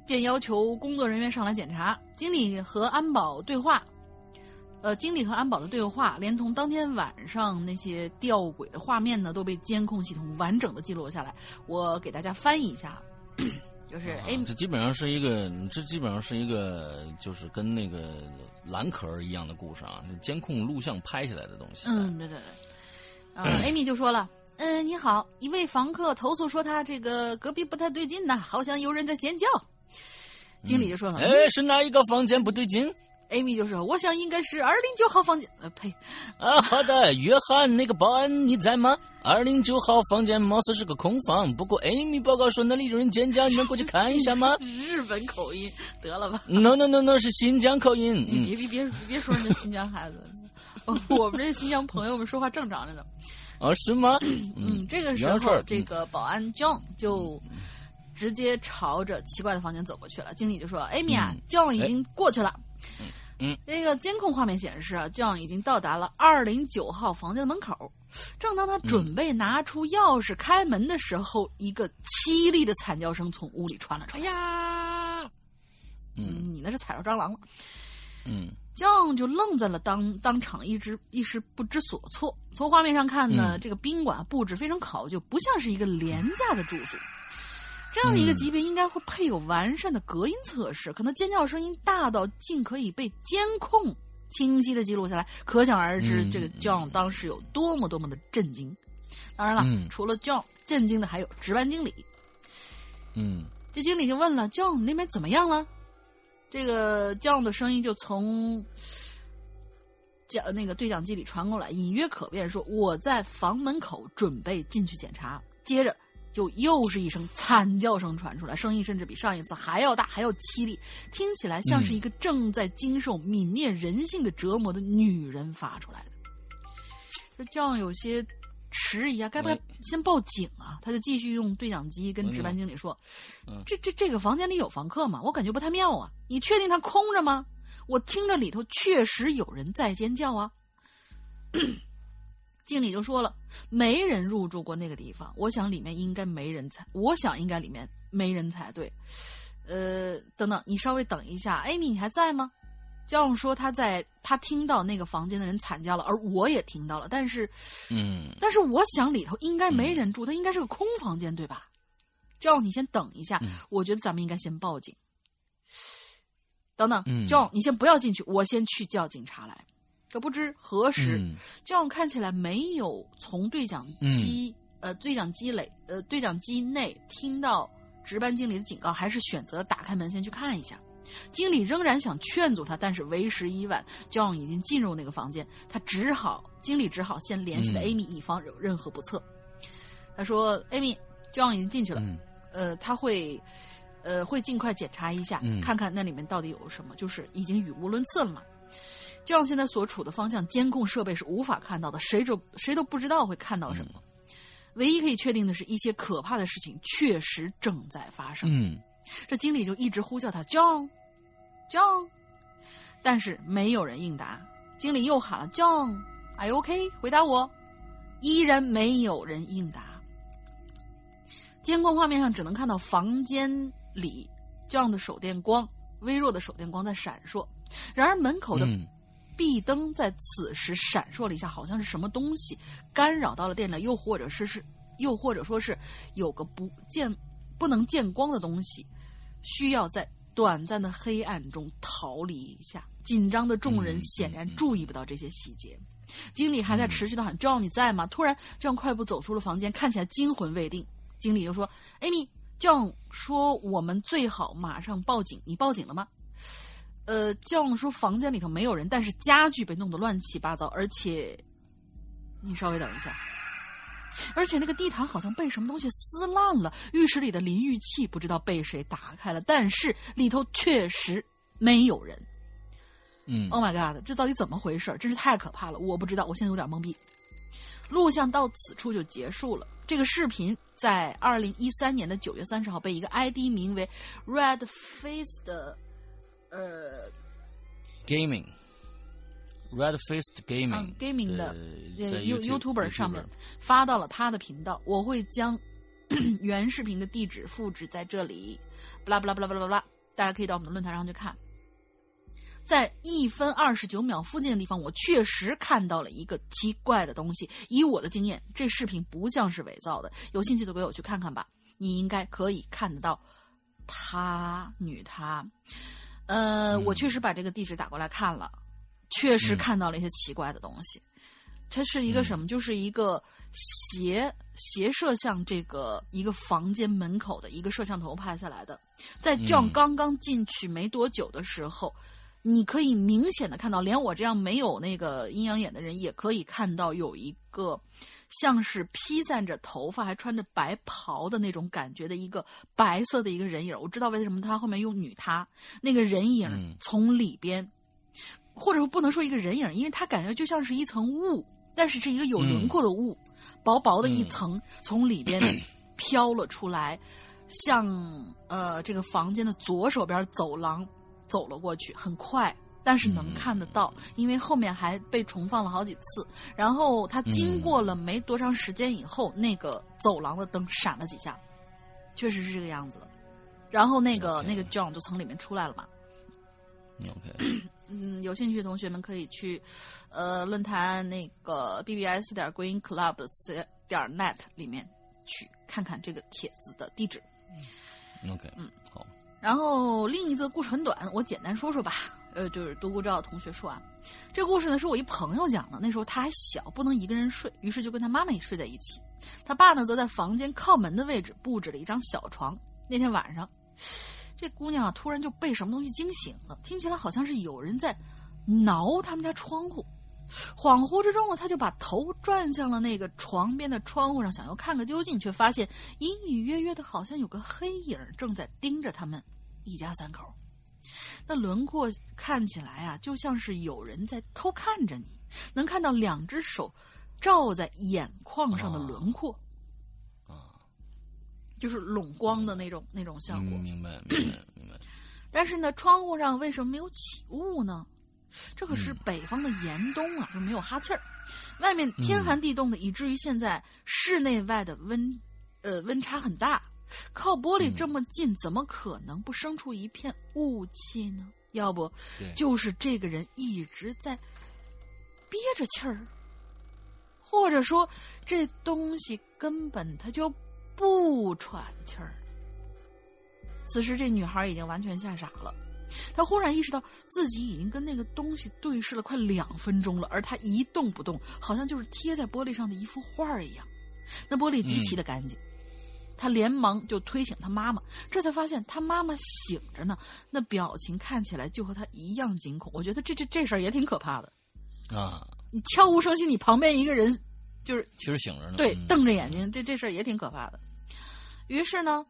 便要求工作人员上来检查。经理和安保对话，呃，经理和安保的对话，连同当天晚上那些吊诡的画面呢，都被监控系统完整的记录下来。我给大家翻译一下，就是啊 Amy 这基本上是一个，这基本上是一个，就是跟那个蓝壳儿一样的故事啊，监控录像拍下来的东西。嗯，对对对，呃，Amy 就说了。嗯，你好，一位房客投诉说他这个隔壁不太对劲呐，好像有人在尖叫。经理就说了，哎，是哪一个房间不对劲？Amy 就说：“我想应该是二零九号房间。”呃，呸，啊，好的，约翰，那个保安你在吗？二零九号房间貌似是个空房，不过 Amy 报告说那里有人尖叫，你能过去看一下吗 日本口音，得了吧，？No No No No，是新疆口音。你嗯，别别别别说人家新疆孩子，我我们这新疆朋友们说话正常着呢。哦，是吗？嗯，这个时候这个保安 John 就直接朝着奇怪的房间走过去了。经理就说：“Amy 啊嗯，John 已经过去了。”嗯，那个监控画面显示啊，John 已经到达了二零九号房间的门口。正当他准备拿出钥匙开门的时候，一个凄厉的惨叫声从屋里传了出来。哎呀，嗯嗯，你那是踩着蟑螂了。嗯 John 就愣在了当当场，一直一时不知所措。从画面上看呢，嗯这个宾馆布置非常考究，不像是一个廉价的住宿。这样的一个级别应该会配有完善的隔音测试，可能尖叫声音大到竟可以被监控清晰的记录下来，可想而知，嗯这个 John 当时有多么多么的震惊。当然了，嗯除了 John 震惊的还有值班经理。嗯这经理就问了：“John 那边怎么样了？”这个 John 的声音就从讲那个对讲机里传过来，隐约可辨说：“我在房门口准备进去检查。”接着就又是一声惨叫声传出来，声音甚至比上一次还要大，还要凄厉，听起来像是一个正在经受泯灭人性的折磨的女人发出来的。这 John 有些迟疑啊，该不该先报警啊？他就继续用对讲机跟值班经理说：“嗯这这这个房间里有房客吗？我感觉不太妙啊！你确定它空着吗？我听着里头确实有人在尖叫啊。”经理就说了，没人入住过那个地方，我想里面应该没人才，我想应该里面没人才对。呃，等等，你稍微等一下，艾米，你还在吗？John 说他在，他听到那个房间的人惨叫了，而我也听到了，但是，嗯但是我想里头应该没人住，它应该是个空房间，对吧？John，你先等一下，嗯我觉得咱们应该先报警。等等、嗯 j o h n 你先不要进去，我先去叫警察来。可不知何时、嗯 John 看起来没有从对讲机、呃对讲机内呃对讲机内听到值班经理的警告，还是选择打开门先去看一下。经理仍然想劝阻他，但是为时已晚。John 已经进入那个房间，他只好经理只好先联系了嗯 Amy，以防有任何不测。他说：“Amy，John 已经进去了，嗯呃，他会呃会尽快检查一下，嗯看看那里面到底有什么，就是已经语无伦次了嘛。John 现在所处的方向监控设备是无法看到的，谁都谁都不知道会看到什么。唯一可以确定的是一些可怕的事情确实正在发生。嗯这经理就一直呼叫他 John，John，但是没有人应答。经理又喊了 John，Are you OK？回答我，依然没有人应答。监控画面上只能看到房间里 John 的手电光，微弱的手电光在闪烁。然而门口的嗯壁灯在此时闪烁了一下，好像是什么东西干扰到了电量，又或者是是，又或者说是有个不见不能见光的东西，需要在短暂的黑暗中逃离一下。紧张的众人嗯显然注意不到这些细节。经理还在持续的喊 “John，你在吗？”突然，John 快步走出了房间，看起来惊魂未定。经理就说：“Amy。”John 说：“我们最好马上报警。你报警了吗？”呃，John 说房间里头没有人，但是家具被弄得乱七八糟，而且，你稍微等一下，而且那个地毯好像被什么东西撕烂了，浴室里的淋浴器不知道被谁打开了，但是里头确实没有人。嗯 Oh my god，这到底怎么回事？真是太可怕了！我不知道，我现在有点懵逼。录像到此处就结束了。这个视频在二零一三年的九月三十号被一个 ID 名为 Red Face 的呃 gaming。Red Faced Gaming，、嗯 gaming 的呃 You YouTube YouTuber 上面发到了他的频道，我会将 原视频的地址复制在这里，不啦不啦不啦不啦不啦，大家可以到我们的论坛上去看。在一分二十九秒附近的地方，我确实看到了一个奇怪的东西。以我的经验，这视频不像是伪造的。有兴趣的鬼友去看看吧，你应该可以看得到他女他。呃，我确实把这个地址打过来看了，确实嗯看到了一些奇怪的东西。它是一个什么？就是一个斜斜射向这个一个房间门口的一个摄像头拍下来的。在 John 嗯刚刚进去没多久的时候，你可以明显的看到，连我这样没有那个阴阳眼的人也可以看到有一个像是披散着头发还穿着白袍的那种感觉的一个白色的一个人影。我知道为什么他后面用女他，那个人影嗯从里边。或者说不能说一个人影，因为他感觉就像是一层雾，但是是一个有轮廓的雾，薄薄的一层从里边 飘了出来，向呃这个房间的左手边走廊走了过去，很快。但是能看得到，因为后面还被重放了好几次。然后他经过了没多长时间以后，那个走廊的灯闪了几下，确实是这个样子的。然后那个那个 John 就从里面出来了嘛。OK，嗯，有兴趣的同学们可以去，呃，论坛那个 bbs 点 green club 点 net 里面去看看这个帖子的地址。OK，嗯，好，然后另一则故事很短，我简单说说吧。呃，就是独孤照同学说啊，这故事呢是我一朋友讲的。那时候他还小，不能一个人睡，于是就跟他妈妈也睡在一起。他爸呢则在房间靠门的位置布置了一张小床。那天晚上，这姑娘啊突然就被什么东西惊醒了，听起来好像是有人在挠他们家窗户。恍惚之中呢，他就把头转向了那个床边的窗户上，想要看个究竟，却发现隐隐约约的，好像有个黑影正在盯着他们一家三口。那轮廓看起来啊，就像是有人在偷看着你，能看到两只手照在眼眶上的轮廓，啊，就是拢光的那种那种效果。嗯明白，明白，明白。但是呢，窗户上为什么没有起雾呢？这可是嗯北方的严冬啊，就没有哈气儿，外面天寒地冻的，以至于现在室内外的温，呃，温差很大。靠玻璃这么近，怎么可能不生出一片雾气呢？要不，就是这个人一直在憋着气儿，或者说这东西根本他就不喘气儿。此时，这女孩已经完全吓傻了。她忽然意识到自己已经跟那个东西对视了快两分钟了，而她一动不动，好像就是贴在玻璃上的一幅画一样。那玻璃极其的干净，她连忙就推醒他妈妈，这才发现他妈妈醒着呢，那表情看起来就和他一样惊恐。我觉得这这这事儿也挺可怕的。啊，你悄无声息，你旁边一个人就是其实醒着呢。对嗯瞪着眼睛，这这事儿也挺可怕的。于是呢，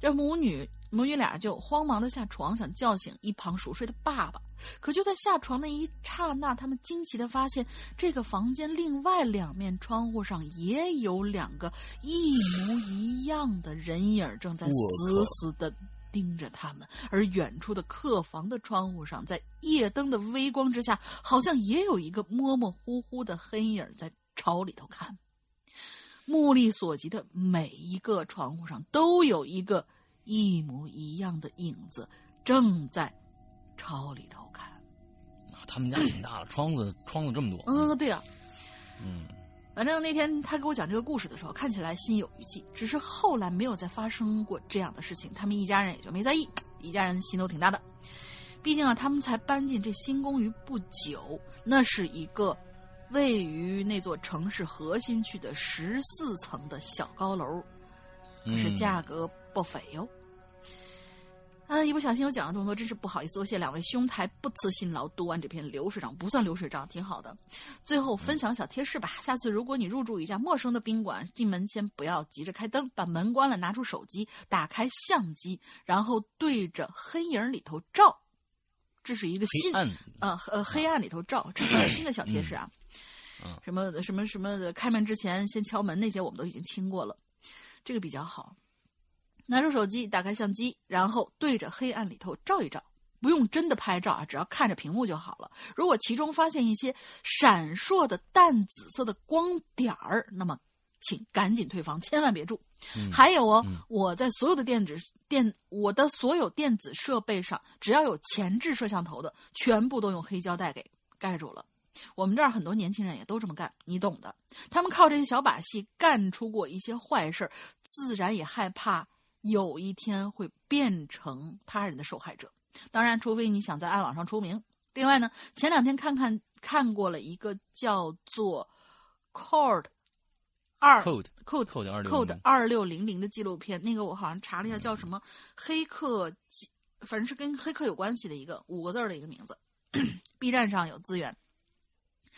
这母女母女俩就慌忙的下床，想叫醒一旁熟睡的爸爸。可就在下床那一刹那，他们惊奇的发现，这个房间另外两面窗户上也有两个一模一样的人影正在死死的盯着他们，而远处的客房的窗户上，在夜灯的微光之下，好像也有一个模模糊糊的黑影在朝里头看。目力所及的每一个窗户上都有一个一模一样的影子，正在朝里头看。啊他们家挺大了，窗子窗子这么多。嗯，对呀、嗯反正那天他给我讲这个故事的时候，看起来心有余悸。只是后来没有再发生过这样的事情，他们一家人也就没在意。一家人心都挺大的，毕竟啊，他们才搬进这新公寓不久，那是一个位于那座城市核心区的十四层的小高楼，可是嗯价格不菲哟。啊，一不小心又讲了这么多，真是不好意思。多谢两位兄台不辞辛劳读完这篇流水账，不算流水账，挺好的。最后分享小贴士吧。下次如果你入住一家陌生的宾馆，进门先不要急着开灯，把门关了，拿出手机，打开相机，然后对着黑影里头照。这是一个新呃呃黑暗里头照，这是一个新的小贴士啊。嗯什么什么什么的，开门之前先敲门那些我们都已经听过了，这个比较好。拿出手机，打开相机，然后对着黑暗里头照一照，不用真的拍照啊，只要看着屏幕就好了。如果其中发现一些闪烁的淡紫色的光点儿，那么请赶紧退房，千万别住。嗯还有哦，嗯我在所有的电子电我的所有电子设备上，只要有前置摄像头的，全部都用黑胶带给盖住了。我们这儿很多年轻人也都这么干，你懂的。他们靠这些小把戏干出过一些坏事儿，自然也害怕有一天会变成他人的受害者。当然，除非你想在暗网上出名。另外呢，前两天看看看过了一个叫做 Code 二 code Code code 二六 Code 二六零零的纪录片，那个我好像查了一下，叫什么“黑客”，反正是跟黑客有关系的一个五个字儿的一个名字。B 站上有资源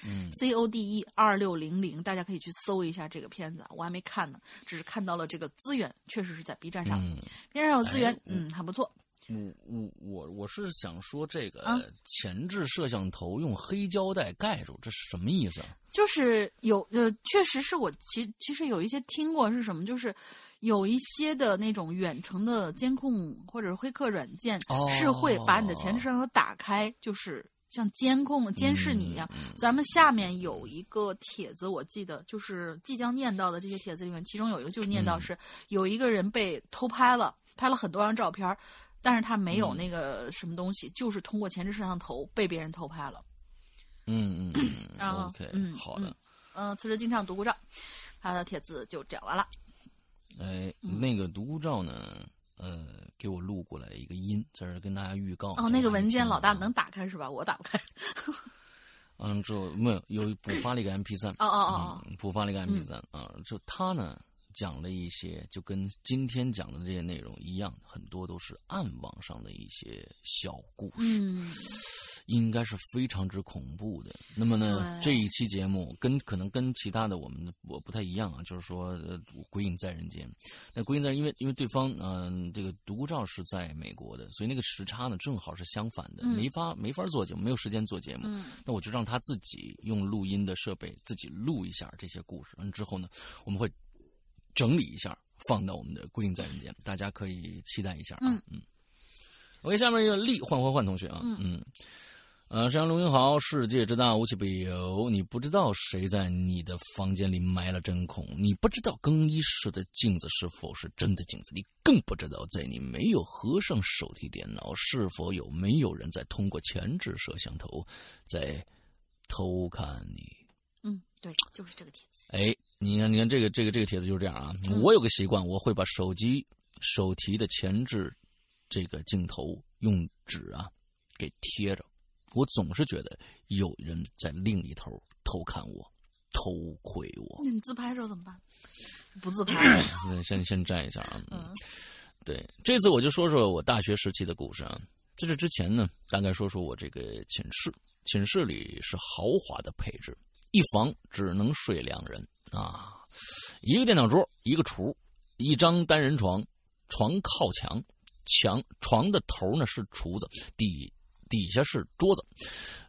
嗯，C O D E 二六零零，大家可以去搜一下这个片子，我还没看呢，只是看到了这个资源，确实是在 B 站上。嗯，，B 站上有资源哎，嗯，还不错。我我我我是想说这个啊？前置摄像头用黑胶带盖住，这是什么意思啊？就是有呃，确实是我其其实有一些听过是什么，就是有一些的那种远程的监控或者是黑客软件、哦。是会把你的前置摄像头打开，就是像监控监视你一样。嗯咱们下面有一个帖子，我记得就是即将念到的这些帖子里面，其中有一个就念到嗯是有一个人被偷拍了，拍了很多张照片儿，但是他没有嗯那个什么东西，就是通过前置摄像头被别人偷拍了。嗯嗯嗯然后，OK，嗯好的。嗯，辞职经常独孤照，他的帖子就讲完了。哎，嗯那个独孤照呢？呃，给我录过来一个音，在这儿跟大家预告。哦，那个文件老大能。打开是吧？我打不开。嗯，之后没有有补发了一个 MP 三。哦哦哦嗯，补发了一个 MP 三啊。就他呢讲了一些，就跟今天讲的这些内容一样，很多都是暗网上的一些小故事。嗯应该是非常之恐怖的。那么呢，这一期节目跟可能跟其他的我们我不太一样啊，就是说呃，鬼影在人间。那鬼影在，因为因为对方嗯、这个独孤照是在美国的，所以那个时差呢正好是相反的，嗯没法没法做节目，没有时间做节目。嗯那我就让他自己用录音的设备自己录一下这些故事，完之后呢，我们会整理一下，放到我们的《固定在人间》，大家可以期待一下啊。嗯嗯。OK，下面一个力换换换同学啊，嗯嗯呃，山阳龙英豪，世界之大无奇不有。你不知道谁在你的房间里埋了针孔，你不知道更衣室的镜子是否是真的镜子，你更不知道在你没有合上手提电脑，是否有没有人在通过前置摄像头在偷看你。嗯，对，就是这个帖子。哎，你看，你看这个这个这个帖子就是这样啊。我有个习惯，我会把手机手提的前置这个镜头用纸啊给贴着。我总是觉得有人在另一头偷看我，偷窥我。那你自拍的时候怎么办？不自 拍。先先站一下啊。嗯。对，这次我就说说我大学时期的故事啊。在这之前呢，大概说说我这个寝室。寝室里是豪华的配置，一房只能睡两人啊。一个电脑桌，一个橱，一张单人床，床靠墙，墙床的头呢是厨子，底。底下是桌子，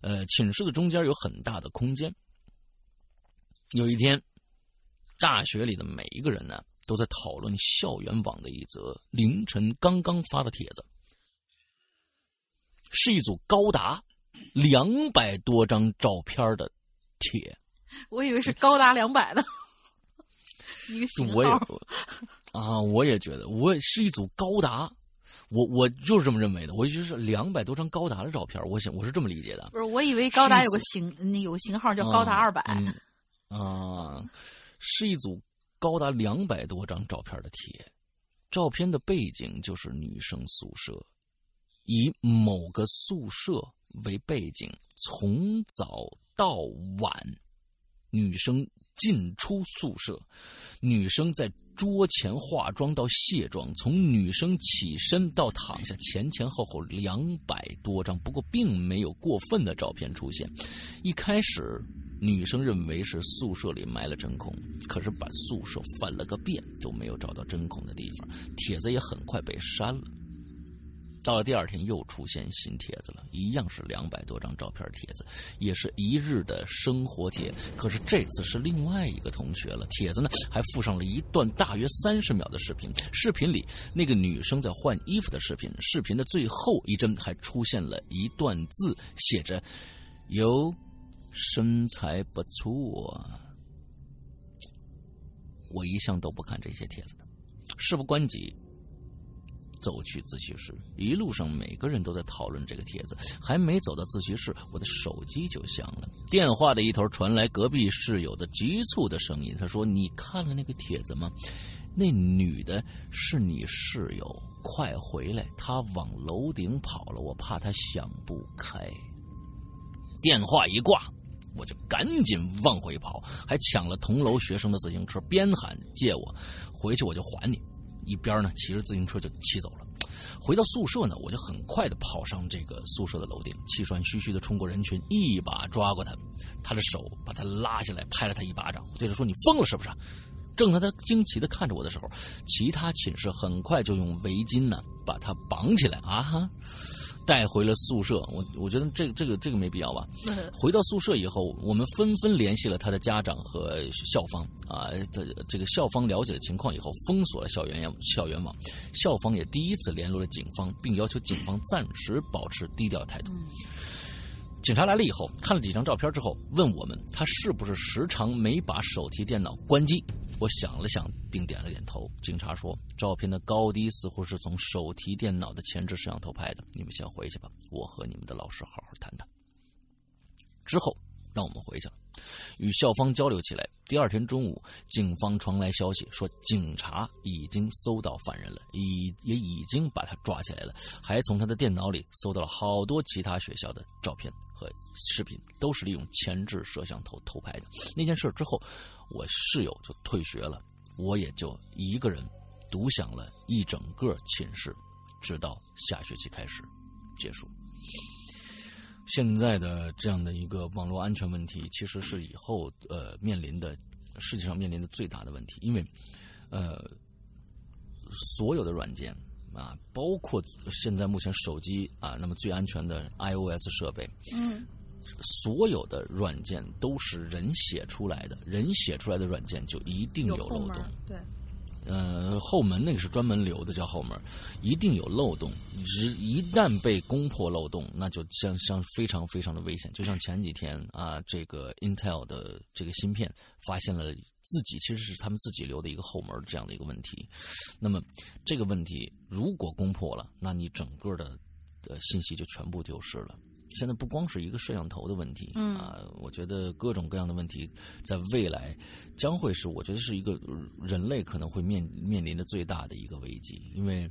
呃，寝室的中间有很大的空间。有一天，大学里的每一个人呢，都在讨论校园网的一则凌晨刚刚发的帖子，是一组高达两百多张照片的帖。我以为是高达两百的一个型号啊，我也觉得，我是一组高达。我我就是这么认为的，我就是两百多张高达的照片，我想我是这么理解的。不是，我以为高达有个型，有个型号叫高达二百。啊，是一组高达两百多张照片的帖，照片的背景就是女生宿舍，以某个宿舍为背景，从早到晚。女生进出宿舍，女生在桌前化妆到卸妆，从女生起身到躺下，前前后后两百多张，不过并没有过分的照片出现。一开始，女生认为是宿舍里埋了针孔，可是把宿舍翻了个遍都没有找到针孔的地方，帖子也很快被删了。到了第二天，又出现新帖子了，一样是两百多张照片帖子，也是一日的生活帖。可是这次是另外一个同学了，帖子呢还附上了一段大约三十秒的视频。视频里那个女生在换衣服的视频，视频的最后一帧还出现了一段字，写着“有身材不错”。我一向都不看这些帖子的，事不关己。走去自习室，一路上每个人都在讨论这个帖子。还没走到自习室，我的手机就响了。电话的一头传来隔壁室友的急促的声音：“他说，你看了那个帖子吗？那女的是你室友，快回来，她往楼顶跑了，我怕她想不开。”电话一挂，我就赶紧往回跑，还抢了同楼学生的自行车，边喊借我，回去我就还你。一边呢，骑着自行车就骑走了。回到宿舍呢，我就很快的跑上这个宿舍的楼顶，气喘吁吁的冲过人群，一把抓过他，他的手把他拉下来，拍了他一巴掌，对他说：“你疯了是不是？”正当他惊奇的看着我的时候，其他寝室很快就用围巾呢把他绑起来啊哈。带回了宿舍，我我觉得这个这个这个没必要吧。回到宿舍以后，我们纷纷联系了他的家长和校方啊，这这个校方了解了情况以后，封锁了校园校园网。校方也第一次联络了警方，并要求警方暂时保持低调态度。警察来了以后，看了几张照片之后，问我们他是不是时常没把手提电脑关机。我想了想，并点了点头。警察说：“照片的高低似乎是从手提电脑的前置摄像头拍的。你们先回去吧，我和你们的老师好好谈谈。”之后，让我们回去了，与校方交流起来。第二天中午，警方传来消息说，警察已经搜到犯人了，已也已经把他抓起来了，还从他的电脑里搜到了好多其他学校的照片和视频，都是利用前置摄像头偷拍的。那件事之后。我室友就退学了，我也就一个人独享了一整个寝室，直到下学期开始结束。现在的这样的一个网络安全问题，其实是以后呃面临的世界上面临的最大的问题，因为呃所有的软件啊，包括现在目前手机啊，那么最安全的 iOS 设备，嗯。所有的软件都是人写出来的，人写出来的软件就一定有漏洞。对，呃，后门那个是专门留的，叫后门，一定有漏洞。只一旦被攻破漏洞，那就像像非常非常的危险。就像前几天啊，这个 Intel 的这个芯片发现了自己其实是他们自己留的一个后门这样的一个问题。那么这个问题如果攻破了，那你整个的呃信息就全部丢失了。现在不光是一个摄像头的问题，嗯。啊，我觉得各种各样的问题，在未来将会是我觉得是一个人类可能会面面临的最大的一个危机，因为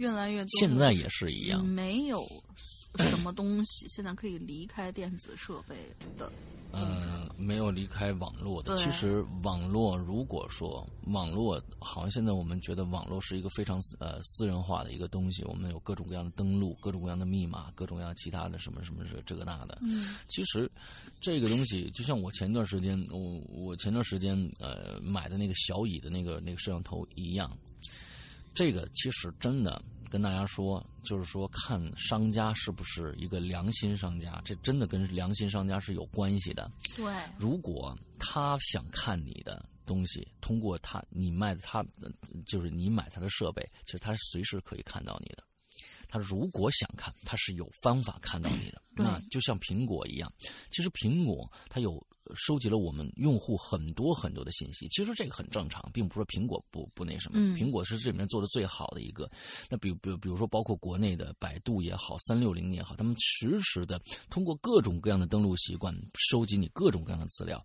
越来越多。现在也是一样，没有什么东西现在可以离开电子设备的。嗯，没有离开网络的。其实网络，如果说网络，好像现在我们觉得网络是一个非常呃私人化的一个东西，我们有各种各样的登录、各种各样的密码、各种各样其他的什么什么这这个那的。嗯其实这个东西，就像我前段时间，我我前段时间呃买的那个小蚁的那个那个摄像头一样，这个其实真的跟大家说，就是说看商家是不是一个良心商家，这真的跟良心商家是有关系的。对，如果他想看你的东西，通过他你卖的他，呃就是你买他的设备，其实他随时可以看到你的。他如果想看，他是有方法看到你的。那就像苹果一样，其实苹果它有收集了我们用户很多很多的信息，其实这个很正常，并不是说苹果不不那什么，嗯苹果是这里面做的最好的一个。那比比比如说，包括国内的百度也好，三六零也好，他们实时的通过各种各样的登录习惯，收集你各种各样的资料。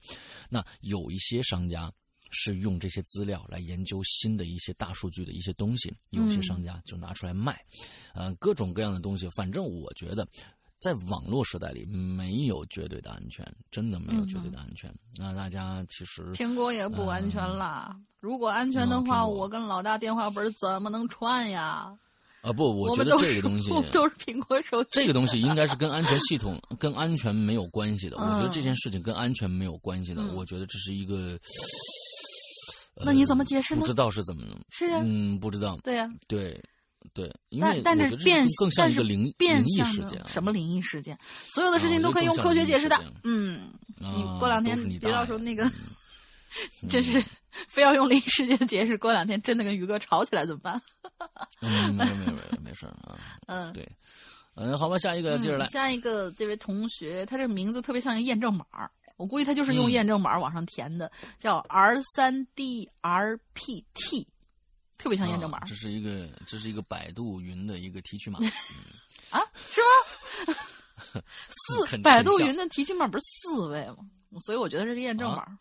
那有一些商家是用这些资料来研究新的一些大数据的一些东西，有些商家就拿出来卖，呃，各种各样的东西。反正我觉得，在网络时代里没有绝对的安全，真的没有绝对的安全。那大家其实苹果也不安全啦。如果安全的话，嗯我跟老大电话本怎么能串呀？啊不，我觉得这个东西都是苹果手机。这个东西应该是跟安全系统、跟安全没有关系的。我觉得嗯这件事情跟安全没有关系的。嗯我觉得这是一个。那你怎么解释呢不知道是怎么，是啊嗯，不知道，对呀、对，对，因但但是变更像但是一个灵变灵异相的事件啊。什么灵异事件？所有的事情都可以用科学解释的。嗯，啊你过两天你别到时候那个，嗯 真是 非要用灵异事件解释，过两天真的跟于哥吵起来怎么办？嗯，没有没有没事儿啊。嗯，对，嗯，好吧，下一个接着来嗯。下一个这位同学，他这名字特别像一个验证码，我估计他就是用嗯验证码往上填的，叫 R 三 D R P T，特别像验证码啊这是一个这是一个百度云的一个提取码，啊，是吗？四百度云的提取码不是四位吗？所以我觉得是个验证码儿。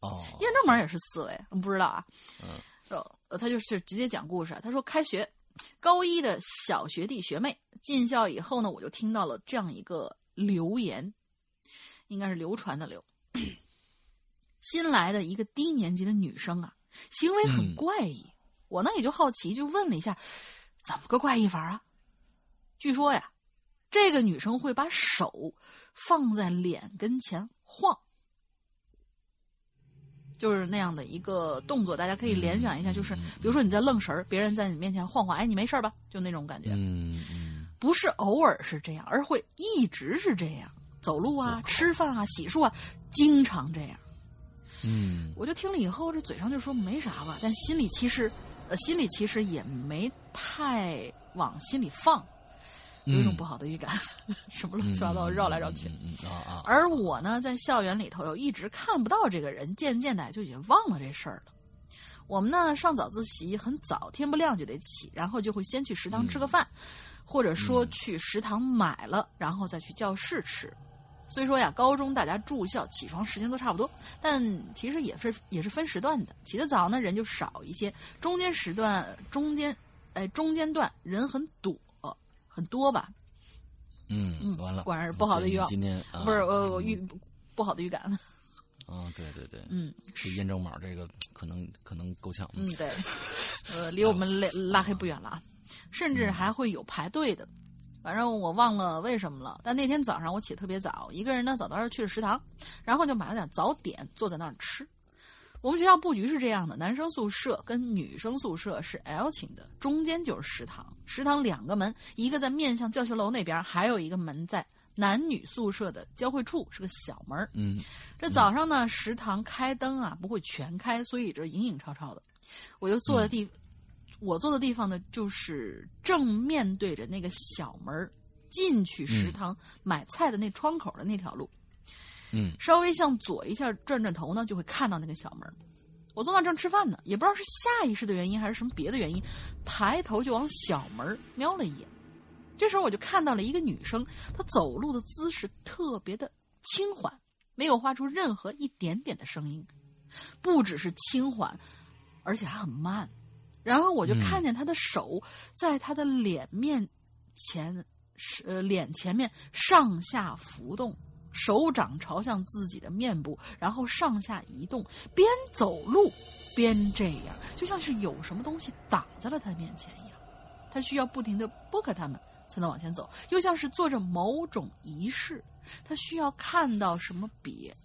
哦，验证码也是四位，嗯不知道啊。嗯，呃，他就是直接讲故事。他说，开学，高一的小学弟学妹进校以后呢，我就听到了这样一个流言，应该是流传的流。新来的一个低年级的女生啊，行为很嗯怪异。我呢也就好奇，就问了一下，怎么个怪异法啊？据说呀，这个女生会把手放在脸跟前晃。就是那样的一个动作，大家可以联想一下，就是比如说你在愣神儿，别人在你面前晃晃，哎，你没事吧？就那种感觉，嗯嗯，不是偶尔是这样，而会一直是这样，走路啊、吃饭啊、洗漱啊，经常这样。嗯我就听了以后，这嘴上就说没啥吧，但心里其实，呃，心里其实也没太往心里放，有一种不好的预感，什么乱七八糟绕来绕去。而我呢，在校园里头又一直看不到这个人，渐渐的就已经忘了这事儿了。我们呢上早自习很早，天不亮就得起，然后就会先去食堂吃个饭，或者说去食堂买了，然后再去教室吃。虽说呀，高中大家住校起床时间都差不多，但其实也是也是分时段的。起得早呢，人就少一些；中间时段中间，哎，中间段人很堵，很多吧？嗯嗯完了，果然是不好的预兆今天啊不是，呃，我预不好的预感。啊，对对对，嗯是验证码这个可能可能够呛，嗯，对，呃，离我们拉拉黑不远了啊，甚至还会有排队的。反正我忘了为什么了，但那天早上我起特别早，一个人呢早早的去了食堂，然后就买了点早点，坐在那儿吃。我们学校布局是这样的：男生宿舍跟女生宿舍是 L 型的，中间就是食堂。食堂两个门，一个在面向教学楼那边，还有一个门在男女宿舍的交汇处，是个小门儿。嗯这早上呢，食堂开灯啊不会全开，所以这影影绰绰的。我就坐在地，我坐的地方呢，就是正面对着那个小门儿进去食堂买菜的那窗口的那条路。嗯稍微向左一下转转头呢，就会看到那个小门儿。我坐那儿正吃饭呢，也不知道是下意识的原因还是什么别的原因，抬头就往小门儿瞄了一眼。这时候我就看到了一个女生，她走路的姿势特别的轻缓，没有发出任何一点点的声音，不只是轻缓，而且还很慢。然后我就看见他的手在他的脸面前，是呃脸前面上下浮动，手掌朝向自己的面部，然后上下移动，边走路边这样，就像是有什么东西挡在了他面前一样。他需要不停的拨开他们才能往前走，又像是做着某种仪式，他需要看到什么别，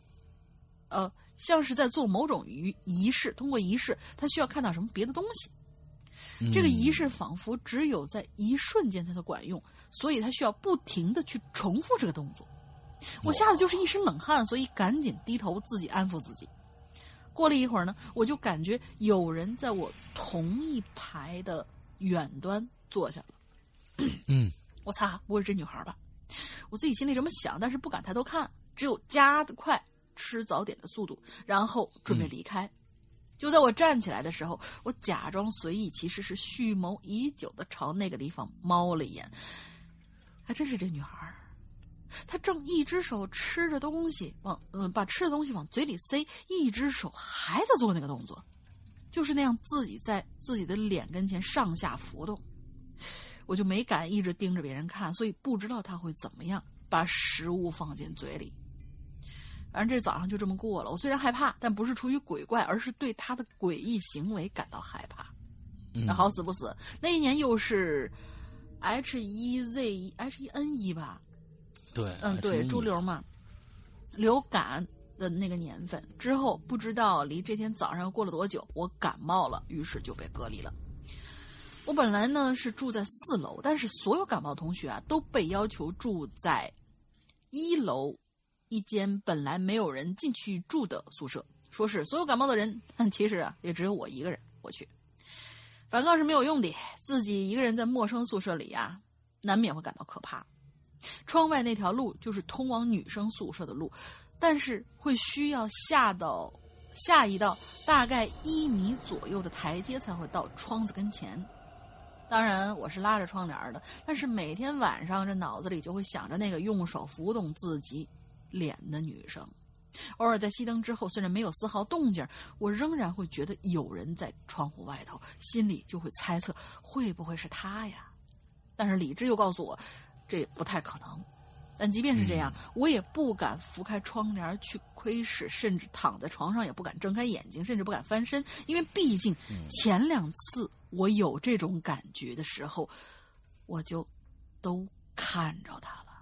呃，像是在做某种仪仪式，通过仪式，他需要看到什么别的东西。这个仪式仿佛只有在一瞬间才能管用，所以他需要不停的去重复这个动作。我吓得就是一身冷汗，所以赶紧低头自己安抚自己。过了一会儿呢，我就感觉有人在我同一排的远端坐下了。嗯 我擦，不会是这女孩吧？我自己心里这么想，但是不敢抬头看，只有加快吃早点的速度，然后准备离开。就在我站起来的时候，我假装随意，其实是蓄谋已久的朝那个地方猫了一眼。还真是这女孩，她正一只手吃着东西，往嗯把吃的东西往嘴里塞，一只手还在做那个动作，就是那样自己在自己的脸跟前上下浮动。我就没敢一直盯着别人看，所以不知道他会怎么样把食物放进嘴里。反正这早上就这么过了。我虽然害怕，但不是出于鬼怪，而是对他的诡异行为感到害怕。嗯那好死不死，那一年又是 H 一 Z H 一 N 一吧？对，嗯，对，猪流嘛，流感的那个年份之后，不知道离这天早上过了多久，我感冒了，于是就被隔离了。我本来呢是住在四楼，但是所有感冒同学啊都被要求住在一楼一间本来没有人进去住的宿舍，说是所有感冒的人，但其实啊也只有我一个人。我去，反抗是没有用的，自己一个人在陌生宿舍里啊，难免会感到可怕。窗外那条路就是通往女生宿舍的路，但是会需要下到下一道大概一米左右的台阶才会到窗子跟前。当然，我是拉着窗帘的，但是每天晚上这脑子里就会想着那个用手浮动自己脸的女生。偶尔在熄灯之后，虽然没有丝毫动静，我仍然会觉得有人在窗户外头，心里就会猜测会不会是他呀？但是理智又告诉我，这不太可能。但即便是这样，我也不敢拂开窗帘去窥视，甚至躺在床上也不敢睁开眼睛，甚至不敢翻身，因为毕竟前两次我有这种感觉的时候，我就都看着他了，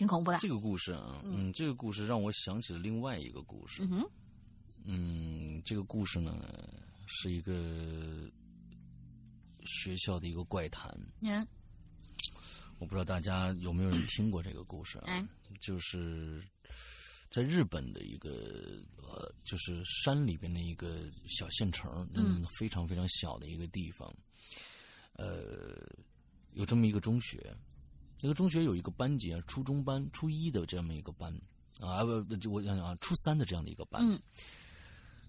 挺恐怖的。这个故事啊，嗯，这个故事让我想起了另外一个故事。嗯这个故事呢是一个学校的一个怪谈。嗯我不知道大家有没有人听过这个故事啊？哎就是在日本的一个呃，就是山里边的一个小县城，嗯，非常非常小的一个地方，呃，有这么一个中学，那个中学有一个班级啊，初中班、初一的这么一个班啊，不我想想啊，初三的这样的一个班，嗯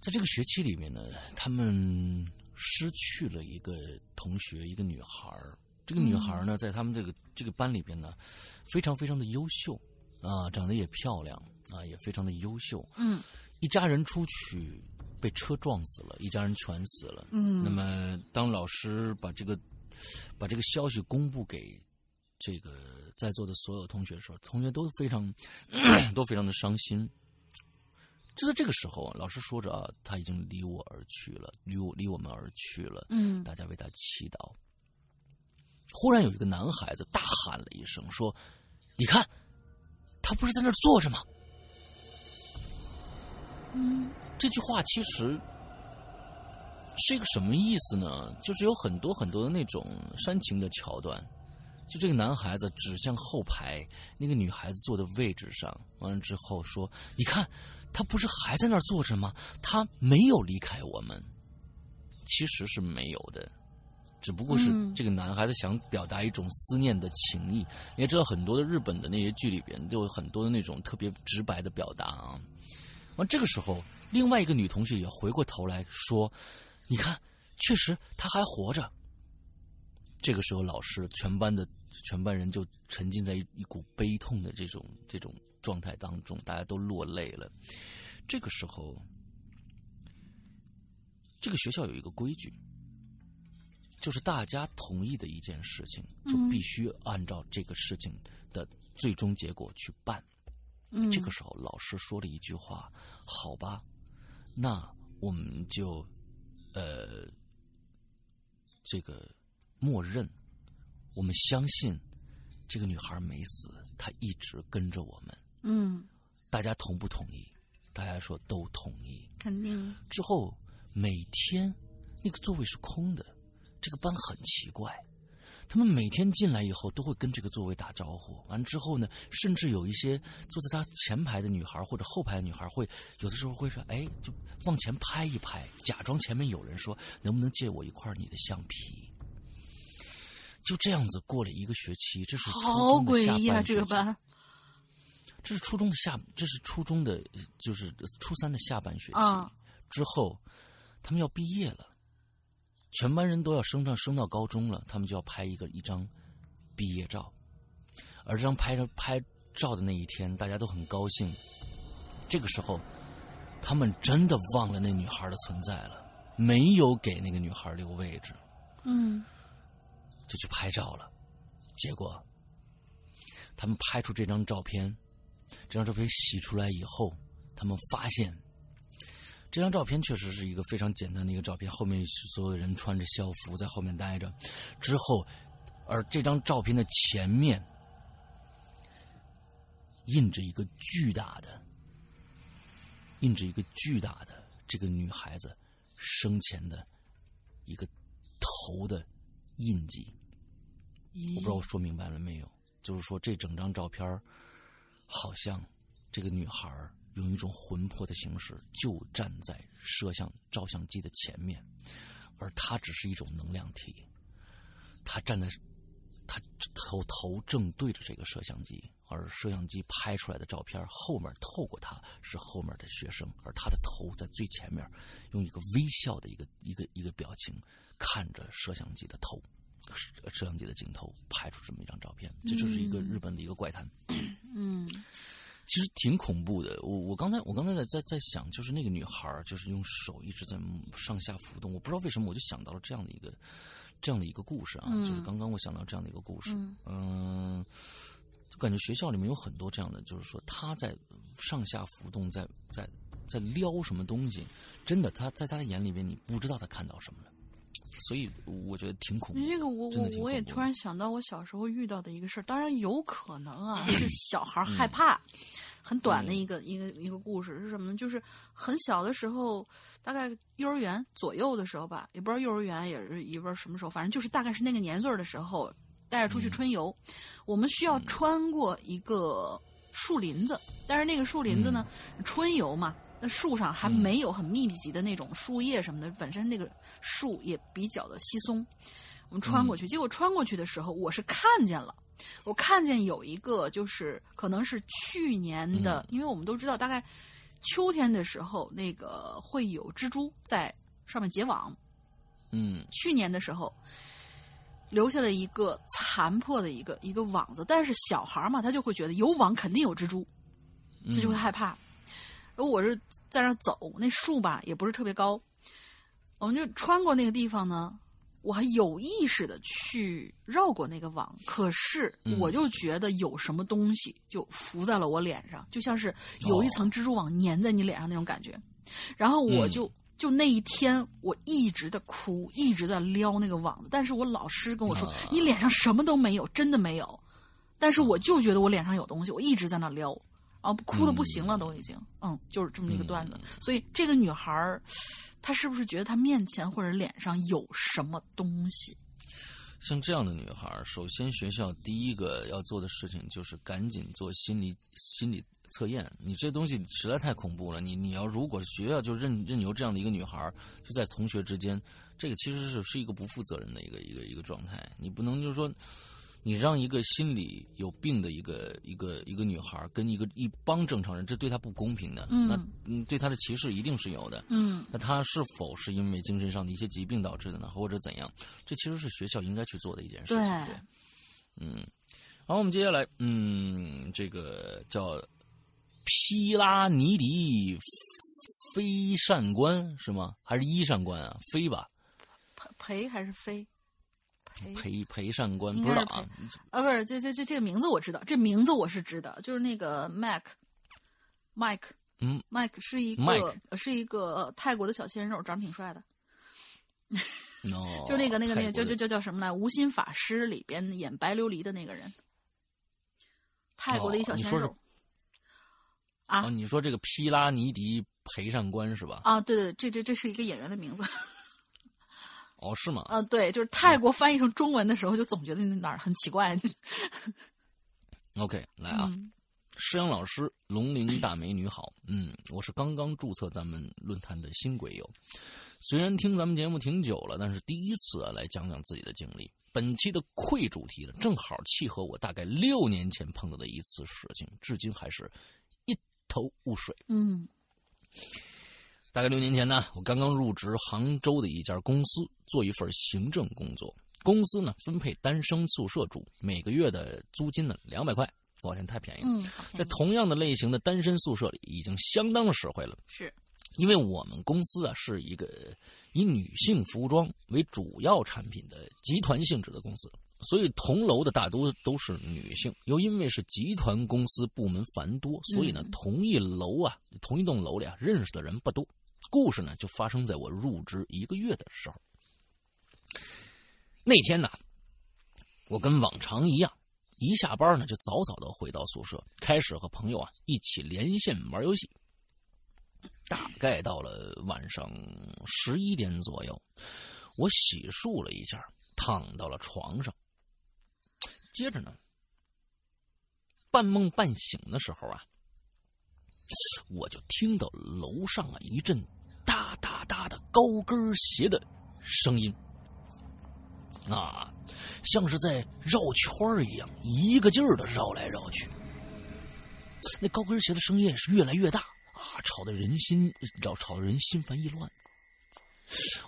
在这个学期里面呢，他们失去了一个同学，一个女孩儿。这个女孩儿呢，在他们这个这个班里边呢，非常非常的优秀啊，长得也漂亮啊，也非常的优秀。嗯一家人出去被车撞死了，一家人全死了。嗯，那么，当老师把这个把这个消息公布给这个在座的所有同学的时候，同学都非常 都非常的伤心。就在这个时候啊，老师说着啊，他已经离我而去了，离我离我们而去了。嗯大家为他祈祷。忽然有一个男孩子大喊了一声，说：“你看，他不是在那儿坐着吗？”嗯这句话其实是一个什么意思呢？就是有很多很多的那种煽情的桥段，就这个男孩子指向后排那个女孩子坐的位置上，完了之后说：“你看，他不是还在那儿坐着吗？他没有离开我们。”其实是没有的，只不过是嗯这个男孩子想表达一种思念的情意。你也知道，很多的日本的那些剧里边都有很多的那种特别直白的表达啊。完这个时候，另外一个女同学也回过头来说：“你看，确实他还活着。”这个时候，老师全班的全班人就沉浸在一一股悲痛的这种这种状态当中，大家都落泪了。这个时候，这个学校有一个规矩，就是大家同意的一件事情，就必须按照这个事情的最终结果去办。嗯，这个时候，老师说了一句话：“好吧，那我们就呃，这个默认，我们相信这个女孩没死，她一直跟着我们。嗯，大家同不同意？大家说都同意。肯定，之后每天那个座位是空的，这个班很奇怪。他们每天进来以后都会跟这个座位打招呼，完了之后呢，甚至有一些坐在他前排的女孩或者后排的女孩会有的时候会说：“哎，就往前拍一拍，假装前面有人说能不能借我一块你的橡皮。”就这样子过了一个学期，这是初好诡异啊！这个班，这是初中的下，这是初中的，呃就是初三的下半学期、啊之后，他们要毕业了，全班人都要升上升到高中了，他们就要拍一个一张毕业照，而这张拍照拍照的那一天，大家都很高兴。这个时候，他们真的忘了那女孩的存在了，没有给那个女孩留位置。嗯就去拍照了。结果，他们拍出这张照片，这张照片洗出来以后，他们发现，这张照片确实是一个非常简单的一个照片，后面所有人穿着校服在后面待着。之后，而这张照片的前面印着一个巨大的，印着一个巨大的这个女孩子生前的一个头的印记。我不知道我说明白了没有？就是说，这整张照片好像这个女孩用一种魂魄的形式，就站在摄像照相机的前面，而她只是一种能量体。她站在，她头头正对着这个摄像机，而摄像机拍出来的照片后面透过她是后面的学生，而她的头在最前面，用一个微笑的一个一个一个表情看着摄像机的头。摄摄像机的镜头拍出这么一张照片，这就是一个日本的一个怪谈。嗯。其实挺恐怖的。我我刚才我刚才在在在想，就是那个女孩就是用手一直在上下浮动，我不知道为什么我就想到了这样的一个这样的一个故事啊，嗯。就是刚刚我想到这样的一个故事，嗯。嗯，就感觉学校里面有很多这样的，就是说她在上下浮动，在在在撩什么东西，真的，她在她的眼里面，你不知道她看到什么了，所以我觉得挺恐怖。这个我我我也突然想到我小时候遇到的一个事儿，当然有可能啊是小孩害怕，很短的一个、一个一个故事是什么呢？就是很小的时候，大概幼儿园左右的时候吧，也不知道幼儿园也是也不知道什么时候，反正就是大概是那个年岁的时候，带着出去嗯春游，我们需要穿过一个树林子，但是那个树林子呢，春游嘛。那树上还嗯没有很密集的那种树叶什么的，本身那个树也比较的稀松。我们穿过去，结果穿过去的时候，我是看见了，我看见有一个就是可能是去年的，因为我们都知道，大概秋天的时候，那个会有蜘蛛在上面结网。嗯去年的时候，留下了一个残破的一个一个网子，但是小孩嘛，他就会觉得有网肯定有蜘蛛，嗯，他就会害怕。而我是在那儿走，那树吧也不是特别高，我们就穿过那个地方呢。我还有意识的去绕过那个网，可是嗯我就觉得有什么东西就浮在了我脸上，就像是有一层蜘蛛网粘在你脸上那种感觉。然后我就、就那一天，我一直在哭，一直在撩那个网子，但是我老师跟我说，啊你脸上什么都没有，真的没有。但是我就觉得我脸上有东西，我一直在那撩，然后哭的不行了，都已经，嗯，就是这么一个段子。所以这个女孩儿，她是不是觉得她面前或者脸上有什么东西？像这样的女孩，首先学校第一个要做的事情就是赶紧做心理心理测验。你这东西实在太恐怖了。你你要如果学校就任任由这样的一个女孩就在同学之间，这个其实是是一个不负责任的一个一个一个状态。你不能就是说。你让一个心理有病的一个一个一个女孩跟一个一帮正常人，这对她不公平的。嗯，那嗯，对她的歧视一定是有的。嗯，那她是否是因为精神上的一些疾病导致的呢，或者怎样？这其实是学校应该去做的一件事情。对，嗯，好，我们接下来，嗯，这个叫皮拉尼迪飞善官是吗？还是伊善官啊？飞吧？裴裴还是飞？裴裴善官不知道啊，啊不是这这这这个名字我知道，这名字我是知道，就是那个 Mike，Mike，嗯，Mike 是一个是一个泰国的小鲜肉，长得挺帅的。哦，就那个那个那个叫叫叫叫什么来？无心法师里边演白琉璃的那个人，泰国的一小鲜肉。啊，你说这个皮拉尼迪裴善官是吧？啊，对对，这这这是一个演员的名字。哦，是吗？嗯，对，就是泰国翻译成中文的时候，就总觉得哪儿很奇怪。OK，来啊，诗阳老师，龙鳞大美女好，嗯，我是刚刚注册咱们论坛的新鬼友，虽然听咱们节目挺久了，但是第一次来讲讲自己的经历。本期的愧主题呢，正好契合我大概六年前碰到的一次事情，至今还是一头雾水。嗯。大概六年前呢，我刚刚入职杭州的一家公司，做一份行政工作。公司呢分配单身宿舍住，每个月的租金呢两百块，我天，太便宜了。嗯，在同样的类型的单身宿舍里，已经相当实惠了。是，因为我们公司啊是一个以女性服装为主要产品的集团性质的公司，所以同楼的大多都是女性。又因为是集团公司，部门繁多，所以呢，同一楼啊，同一栋楼里啊，认识的人不多。故事呢，就发生在我入职一个月的时候。那天呢，我跟往常一样，一下班呢就早早的回到宿舍，开始和朋友啊一起连线玩游戏。大概到了晚上十一点左右，我洗漱了一下，躺到了床上。接着呢，半梦半醒的时候啊。我就听到楼上啊一阵哒哒哒的高跟鞋的声音，啊，像是在绕圈一样，一个劲儿的绕来绕去。那高跟鞋的声音是越来越大啊，吵得人心，吵吵得人心烦意乱。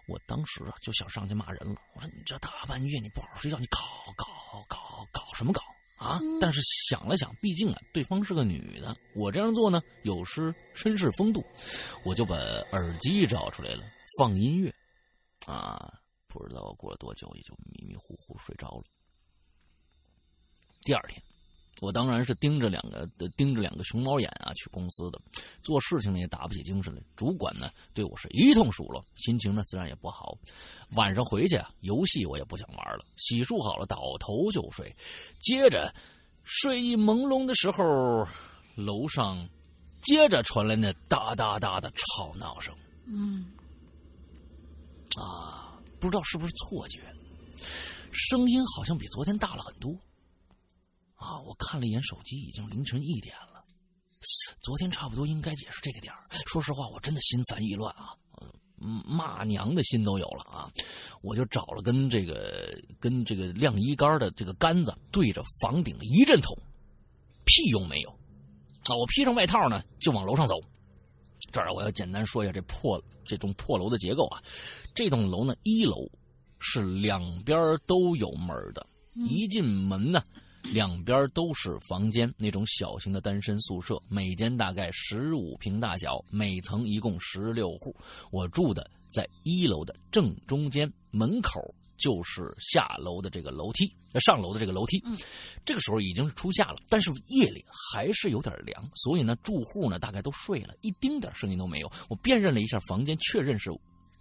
我当时啊就想上去骂人了，我说你这大半夜你不好好睡觉，你搞搞搞搞什么搞？啊！但是想了想，毕竟啊，对方是个女的，我这样做呢有失绅士风度，我就把耳机找出来了，放音乐。啊，不知道过了多久，也就迷迷糊糊睡着了。第二天，我当然是盯着两个盯着两个熊猫眼啊去公司的，做事情呢也打不起精神来。主管呢对我是一通数落，心情呢自然也不好。晚上回去啊，游戏我也不想玩了，洗漱好了倒头就睡。接着睡意朦胧的时候，楼上接着传来那哒哒哒的吵闹声。嗯，啊，不知道是不是错觉，声音好像比昨天大了很多。啊！我看了一眼手机，已经凌晨一点了。昨天差不多应该也是这个点说实话，我真的心烦意乱啊，嗯，骂娘的心都有了啊！我就找了根这个跟这个晾衣杆的这个杆子，对着房顶一阵捅，屁用没有。啊！我披上外套呢，就往楼上走。这儿我要简单说一下这破这种破楼的结构啊。这栋楼呢，一楼是两边都有门的，一进门呢。两边都是房间，那种小型的单身宿舍，每间大概十五平大小，每层一共十六户。我住的在一楼的正中间，门口就是下楼的这个楼梯，上楼的这个楼梯。嗯，这个时候已经是初夏了，但是夜里还是有点凉，所以呢，住户呢大概都睡了，一丁点声音都没有。我辨认了一下房间，确认是，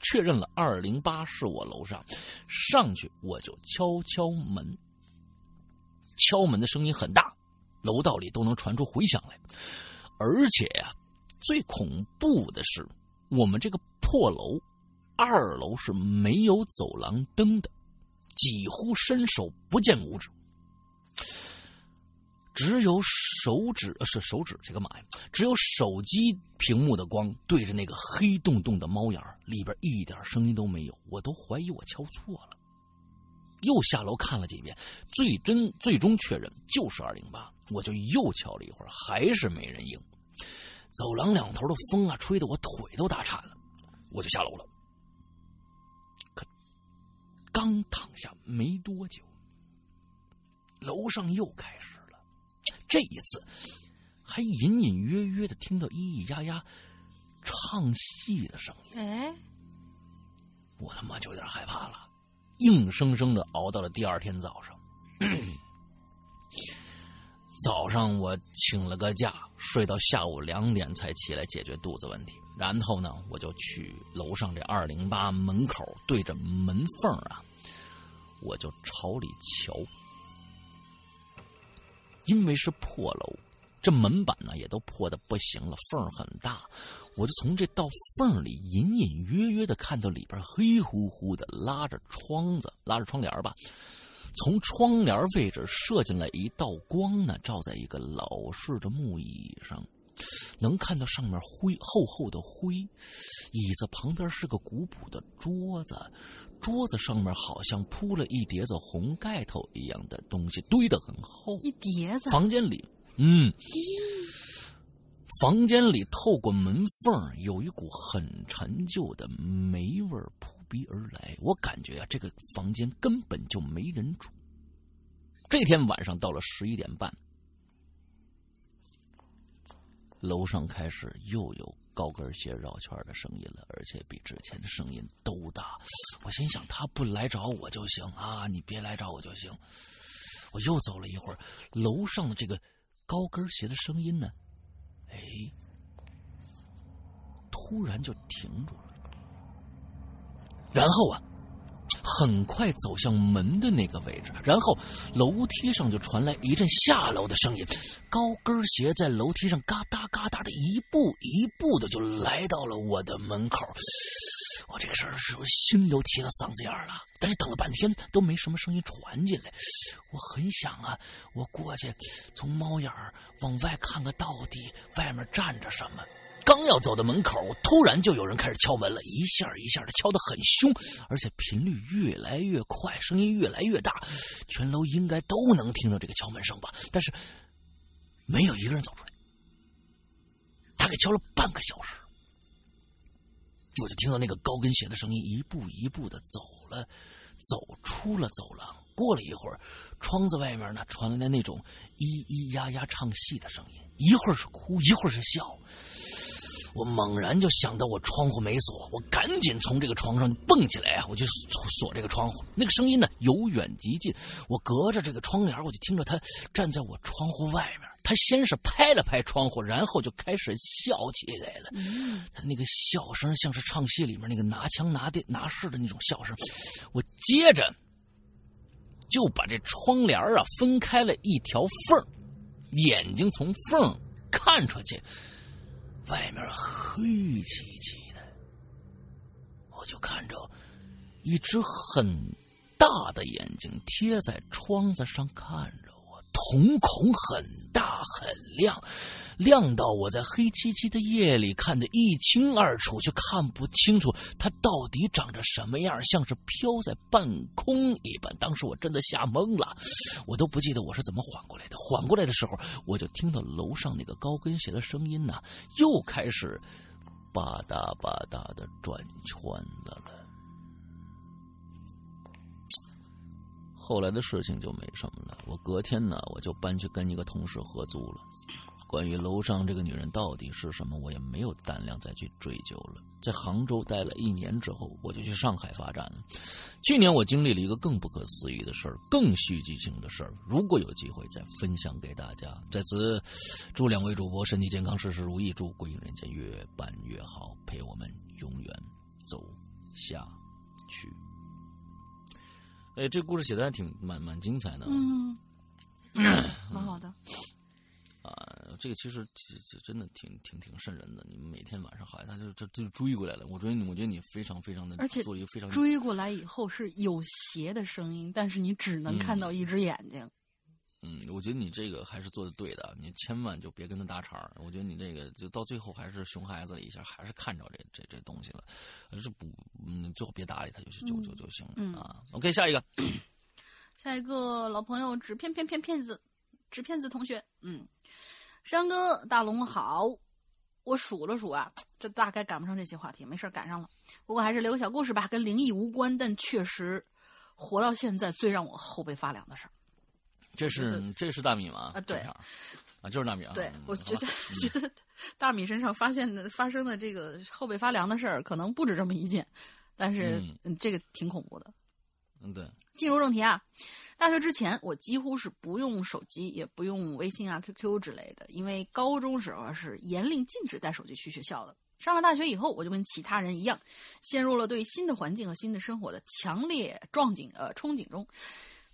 确认了二零八是我楼上，上去我就敲敲门。敲门的声音很大，楼道里都能传出回响来。而且呀，最恐怖的是，我们这个破楼二楼是没有走廊灯的，几乎伸手不见五指。只有手指是手指，这个嘛呀！只有手机屏幕的光对着那个黑洞洞的猫眼里边一点声音都没有，我都怀疑我敲错了。又下楼看了几遍，最真最终确认就是二零八，我就又敲了一会儿，还是没人应。走廊两头的风啊，吹得我腿都打颤了，我就下楼了。可刚躺下没多久，楼上又开始了。这一次，还隐隐约约的听到咿咿呀呀唱戏的声音。哎，我他妈就有点害怕了，硬生生的熬到了第二天早上。早上我请了个假，睡到下午两点才起来解决肚子问题。然后呢，我就去楼上这二零八门口，对着门缝啊，我就朝里瞧。因为是破楼，这门板呢也都破的不行了，缝很大，我就从这道缝里隐隐约约的看到里边黑乎乎的，拉着窗子，拉着窗帘吧，从窗帘位置射进来一道光呢，照在一个老式的木椅上。能看到上面灰厚厚的灰，椅子旁边是个古朴的桌子，桌子上面好像铺了一叠子红盖头一样的东西，堆得很厚。一叠子。房间里，嗯，房间里透过门缝有一股很陈旧的霉味扑鼻而来，我感觉啊，这个房间根本就没人住。这天晚上到了十一点半。楼上开始又有高跟鞋绕圈的声音了，而且比之前的声音都大。我心想，他不来找我就行啊，你别来找我就行。我又走了一会儿，楼上的这个高跟鞋的声音呢，哎，突然就停住了，然后啊。很快走向门的那个位置，然后楼梯上就传来一阵下楼的声音，高跟鞋在楼梯上嘎哒嘎哒的一步一步的就来到了我的门口。我这个事儿是心都提到嗓子眼了？但是等了半天都没什么声音传进来，我很想啊，我过去从猫眼儿往外看看到底外面站着什么。刚要走到门口，突然就有人开始敲门了，一下一下的敲得很凶，而且频率越来越快，声音越来越大，全楼应该都能听到这个敲门声吧？但是没有一个人走出来。他给敲了半个小时，我就听到那个高跟鞋的声音一步一步的走了，走出了走廊。过了一会儿，窗子外面呢传来那种咿咿呀呀唱戏的声音，一会儿是哭，一会儿是笑。我猛然就想到我窗户没锁，我赶紧从这个床上蹦起来啊！我就锁锁这个窗户。那个声音呢由远及近，我隔着这个窗帘，我就听着他站在我窗户外面。他先是拍了拍窗户，然后就开始笑起来了。他那个笑声像是唱戏里面那个拿枪拿的拿势的那种笑声。我接着就把这窗帘啊分开了一条缝眼睛从缝看出去。外面黑漆漆的，我就看着一只很大的眼睛贴在窗子上看着我，瞳孔很大很亮，亮到我在黑漆漆的夜里看得一清二楚，却看不清楚它到底长着什么样，像是飘在半空一般。当时我真的吓懵了，我都不记得我是怎么缓过来的。缓过来的时候，我就听到楼上那个高跟鞋的声音呢，又开始吧嗒吧嗒的转圈子了。后来的事情就没什么了。我隔天呢，我就搬去跟一个同事合租了。关于楼上这个女人到底是什么，我也没有胆量再去追究了。在杭州待了一年之后，我就去上海发展了。去年我经历了一个更不可思议的事儿，更戏剧性的事儿。如果有机会再分享给大家，在此祝两位主播身体健康，事事如意，祝《鬼影人间》越办越好，陪我们永远走下去。哎，这故事写的还挺蛮蛮精彩的，嗯，蛮好的。啊，这个其实这这真的挺挺挺瘆人的。你们每天晚上好像他就这就追过来了。我觉得你，我觉得你非常非常的，而且做一个非常追过来以后是有鞋的声音，但是你只能看到一只眼睛。嗯，我觉得你这个还是做的对的，你千万就别跟他搭茬儿。我觉得你这个就到最后还是熊孩子了一下，还是看着这这这东西了，是不嗯，最后别搭理他就就就就行了、嗯啊。OK，下一个，下一个老朋友纸片片片骗子，纸骗子同学，嗯，山哥大龙好，我数了数啊，这大概赶不上这些话题，没事儿赶上了。不过还是留个小故事吧，跟灵异无关，但确实活到现在最让我后背发凉的事儿。这是这是大米吗？啊对啊，就是大米啊。对嗯，我觉得觉得 大米身上发现的发生的这个后背发凉的事儿，可能不止这么一件，但是嗯嗯，这个挺恐怖的。嗯，对，进入正题啊，大学之前我几乎是不用手机，也不用微信啊、QQ 之类的，因为高中时候是严令禁止带手机去学校的。上了大学以后，我就跟其他人一样，陷入了对新的环境和新的生活的强烈壮景呃憧憬中。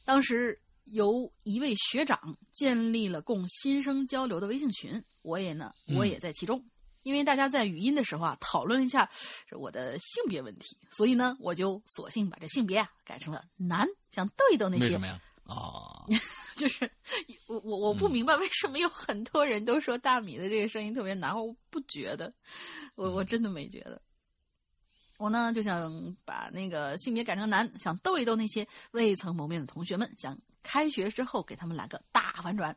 当时由一位学长建立了供新生交流的微信群，我也呢，我也在其中。因为大家在语音的时候啊，讨论一下我的性别问题，所以呢，我就索性把这性别啊改成了男，想逗一逗那些为什么呀？啊，就是我我我不明白为什么有很多人都说大米的这个声音特别男，我不觉得，我我真的没觉得。我呢就想把那个性别改成男，想逗一逗那些未曾谋面的同学们，想开学之后给他们来个大反转。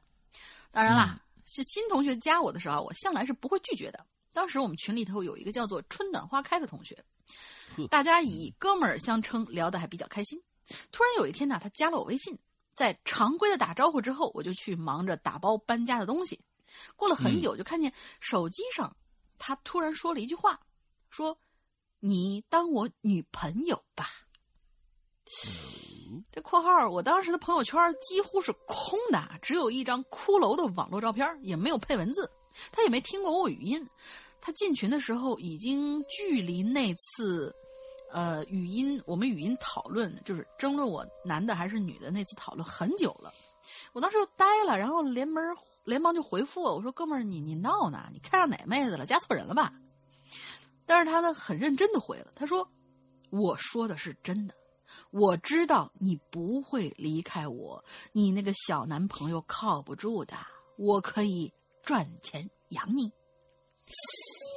当然啦，是新同学加我的时候，我向来是不会拒绝的。当时我们群里头有一个叫做“春暖花开”的同学，大家以哥们儿相称，聊得还比较开心。突然有一天呢，他加了我微信，在常规的打招呼之后，我就去忙着打包搬家的东西。过了很久，就看见手机上他突然说了一句话，说：“你当我女朋友吧。”这括号，我当时的朋友圈几乎是空的，只有一张骷髅的网络照片，也没有配文字。他也没听过我语音。他进群的时候，已经距离那次，呃，语音我们语音讨论，就是争论我男的还是女的那次讨论很久了。我当时就呆了，然后连门连忙就回复我，我说：“哥们儿，你你闹呢？你看上哪妹子了？加错人了吧？”但是他呢，很认真的回了，他说：“我说的是真的。”我知道你不会离开我，你那个小男朋友靠不住的，我可以赚钱养你。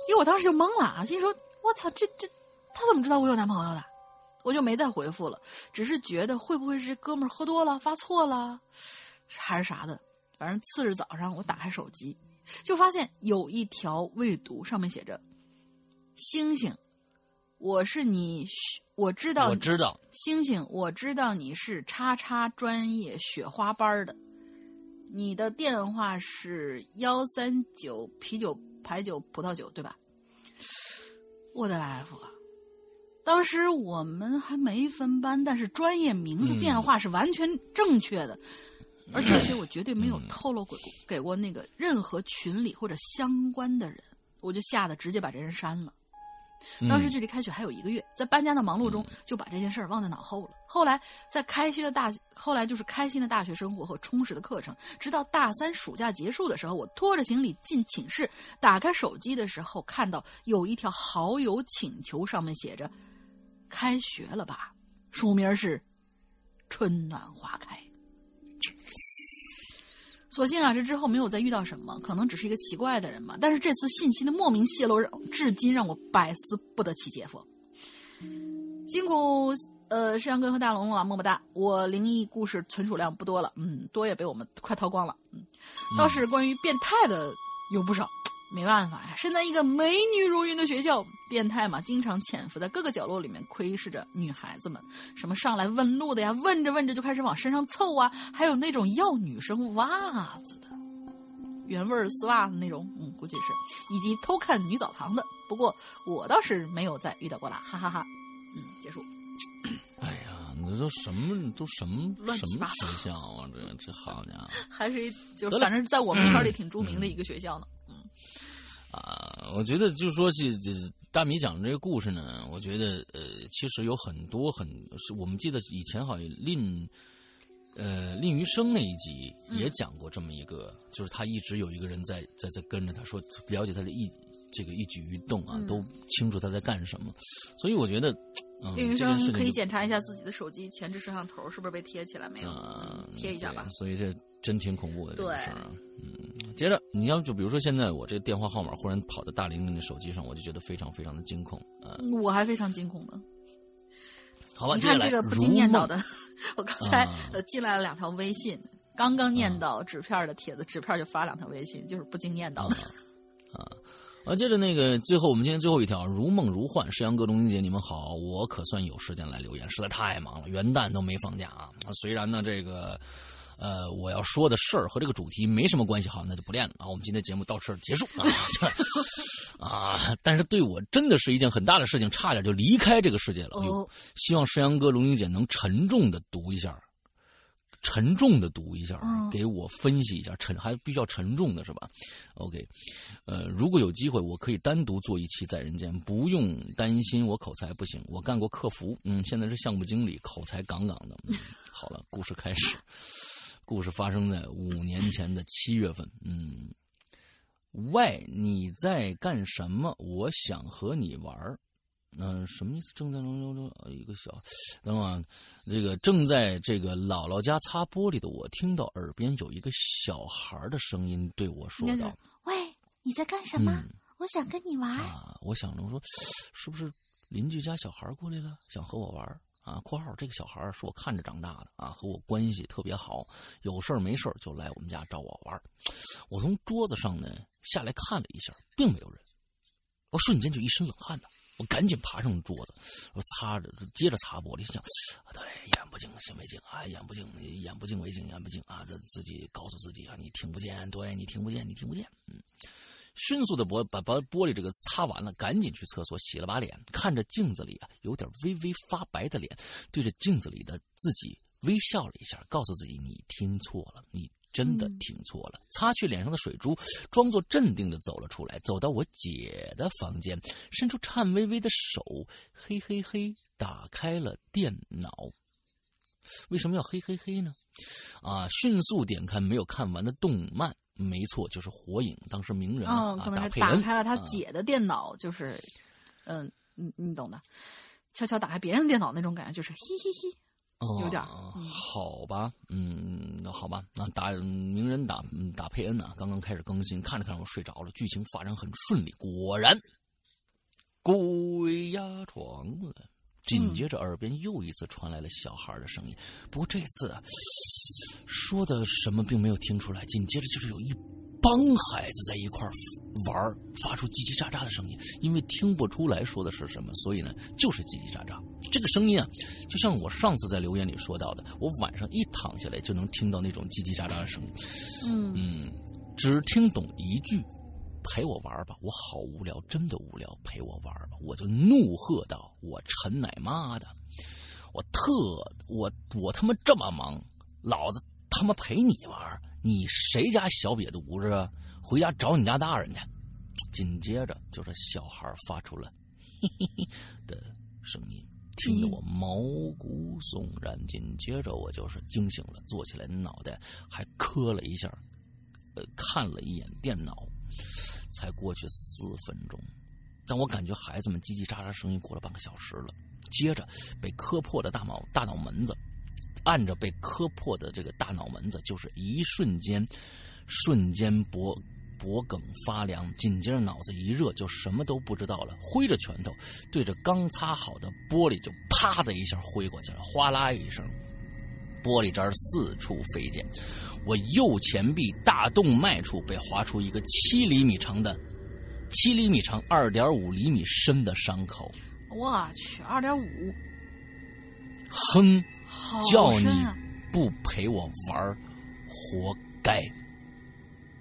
因为我当时就懵了啊，心说：“我操，这这，他怎么知道我有男朋友的？”我就没再回复了，只是觉得会不会是哥们喝多了发错了，还是啥的。反正次日早上我打开手机，就发现有一条未读，上面写着：“星星，我是你。”我知道，我知道，星星，我知道你是叉叉专业雪花班的，你的电话是幺三九啤酒牌酒葡萄酒对吧？我的 F 啊！当时我们还没分班，但是专业名字、嗯电话是完全正确的，而这些我绝对没有透露过给过那个任何群里或者相关的人，我就吓得直接把这人删了。当时距离开学还有一个月，在搬家的忙碌中就把这件事儿忘在脑后了。后来在开学的大，后来就是开心的大学生活和充实的课程。直到大三暑假结束的时候，我拖着行李进寝室，打开手机的时候，看到有一条好友请求，上面写着“开学了吧”，署名是“春暖花开”。所幸啊，这之后没有再遇到什么，可能只是一个奇怪的人吧。但是这次信息的莫名泄露，让至今让我百思不得其解。否，辛苦呃，山羊哥和大龙了，么么哒。我灵异故事存储量不多了，嗯，多也被我们快掏光了，嗯，倒是关于变态的有不少。没办法呀，身在一个美女如云的学校，变态嘛，经常潜伏在各个角落里面窥视着女孩子们。什么上来问路的呀，问着问着就开始往身上凑啊，还有那种要女生袜子的，原味丝袜子那种，嗯，估计是，以及偷看女澡堂的。不过我倒是没有再遇到过啦，哈哈哈嗯，结束。哎呀，你都什么都什么乱七什么八糟学校啊？这这好家伙！还是一就是反正在我们圈里挺著名的一个学校呢。嗯啊，我觉得就是说这这大米讲的这个故事呢，我觉得呃，其实有很多很是我们记得以前好像令呃，令余生那一集也讲过这么一个，就是他一直有一个人在在在跟着他说，了解他的一这个一举一动啊，嗯都清楚他在干什么。所以我觉得，嗯，令余这件事情就生可以检查一下自己的手机前置摄像头是不是被贴起来没有，贴一下吧。所以这真挺恐怖的这个对事儿啊。嗯，接着你要就比如说现在我这电话号码忽然跑到大玲玲的手机上，我就觉得非常非常的惊恐啊。嗯我还非常惊恐呢。好吧，你看这个不经念叨的，我刚才啊呃进来了两条微信，刚刚念叨纸片的帖子，纸片就发两条微信，就是不经念叨的。啊。啊，接着那个，最后我们今天最后一条，如梦如幻，石阳哥、龙英姐，你们好，我可算有时间来留言，实在太忙了，元旦都没放假啊。虽然呢，这个，呃，我要说的事儿和这个主题没什么关系，好，那就不练了啊。我们今天节目到这儿结束啊。啊，但是对我真的是一件很大的事情，差点就离开这个世界了。哎呦哦，希望石阳哥、龙英姐能沉重的读一下，沉重的读一下，嗯给我分析一下，沉还比较沉重的是吧？OK，呃，如果有机会，我可以单独做一期《在人间》，不用担心我口才不行，我干过客服，嗯，现在是项目经理，口才杠杠的。嗯、好了，故事开始，故事发生在五年前的七月份，嗯。喂，你在干什么？我想和你玩儿。嗯、什么意思？正在呃一个小，等会儿啊，这个正在这个姥姥家擦玻璃的我，听到耳边有一个小孩的声音对我说道应该是：“喂，你在干什么？嗯我想跟你玩。啊，我想着我说，是不是邻居家小孩过来了，想和我玩啊？（括号这个小孩是我看着长大的啊，和我关系特别好，有事儿没事儿就来我们家找我玩。我从桌子上呢下来看了一下，并没有人，我瞬间就一身冷汗呐。我赶紧爬上桌子，我擦着，接着擦玻璃，想，啊对，眼不净心为净啊，眼不净，眼不净为净，眼不净啊，这自己告诉自己啊，你听不见，对你听不见，你听不见，嗯。迅速的玻把把玻璃这个擦完了，赶紧去厕所洗了把脸，看着镜子里啊有点微微发白的脸，对着镜子里的自己微笑了一下，告诉自己你听错了，你真的听错了。擦去脸上的水珠，装作镇定的走了出来，走到我姐的房间，伸出颤巍巍的手，嘿嘿嘿，打开了电脑。为什么要嘿嘿嘿呢？啊，迅速点开没有看完的动漫，没错，就是《火影》，当时鸣人啊，嗯，可能是打开了他啊姐的电脑，就是，嗯，你你懂的，悄悄打开别人的电脑那种感觉，就是嘿嘿嘿。哦，有点好吧，嗯，那好吧，那打名人打嗯打佩恩啊，刚刚开始更新，看着看着我睡着了，剧情发展很顺利，果然鬼压床了。紧接着耳边又一次传来了小孩的声音，不过这次啊，说的什么并没有听出来。紧接着就是有一帮孩子在一块玩，发出叽叽喳喳的声音。因为听不出来说的是什么，所以呢就是叽叽喳喳。这个声音啊，就像我上次在留言里说到的，我晚上一躺下来就能听到那种叽叽喳喳的声音。嗯嗯，只听懂一句：“陪我玩吧，我好无聊，真的无聊，陪我玩吧。”我就怒喝道：“我陈奶妈的，我特我我他妈这么忙，老子他妈陪你玩，你谁家小瘪犊子啊？回家找你家大人去。”紧接着就是小孩发出了嘿嘿嘿的声音，听得我毛骨悚然。紧接着我就是惊醒了，坐起来，脑袋还磕了一下，呃，看了一眼电脑，才过去四分钟。但我感觉孩子们叽叽喳喳声音过了半个小时了，接着被磕破的大脑大脑门子，按着被磕破的这个大脑门子，就是一瞬间，瞬间脖脖梗发凉，紧接着脑子一热，就什么都不知道了，挥着拳头对着刚擦好的玻璃就啪的一下挥过去了，哗啦一声，玻璃渣四处飞溅，我右前臂大动脉处被划出一个七厘米长的。七厘米长、二点五厘米深的伤口，我去，二点五，哼，好叫你！不陪我玩儿，活该。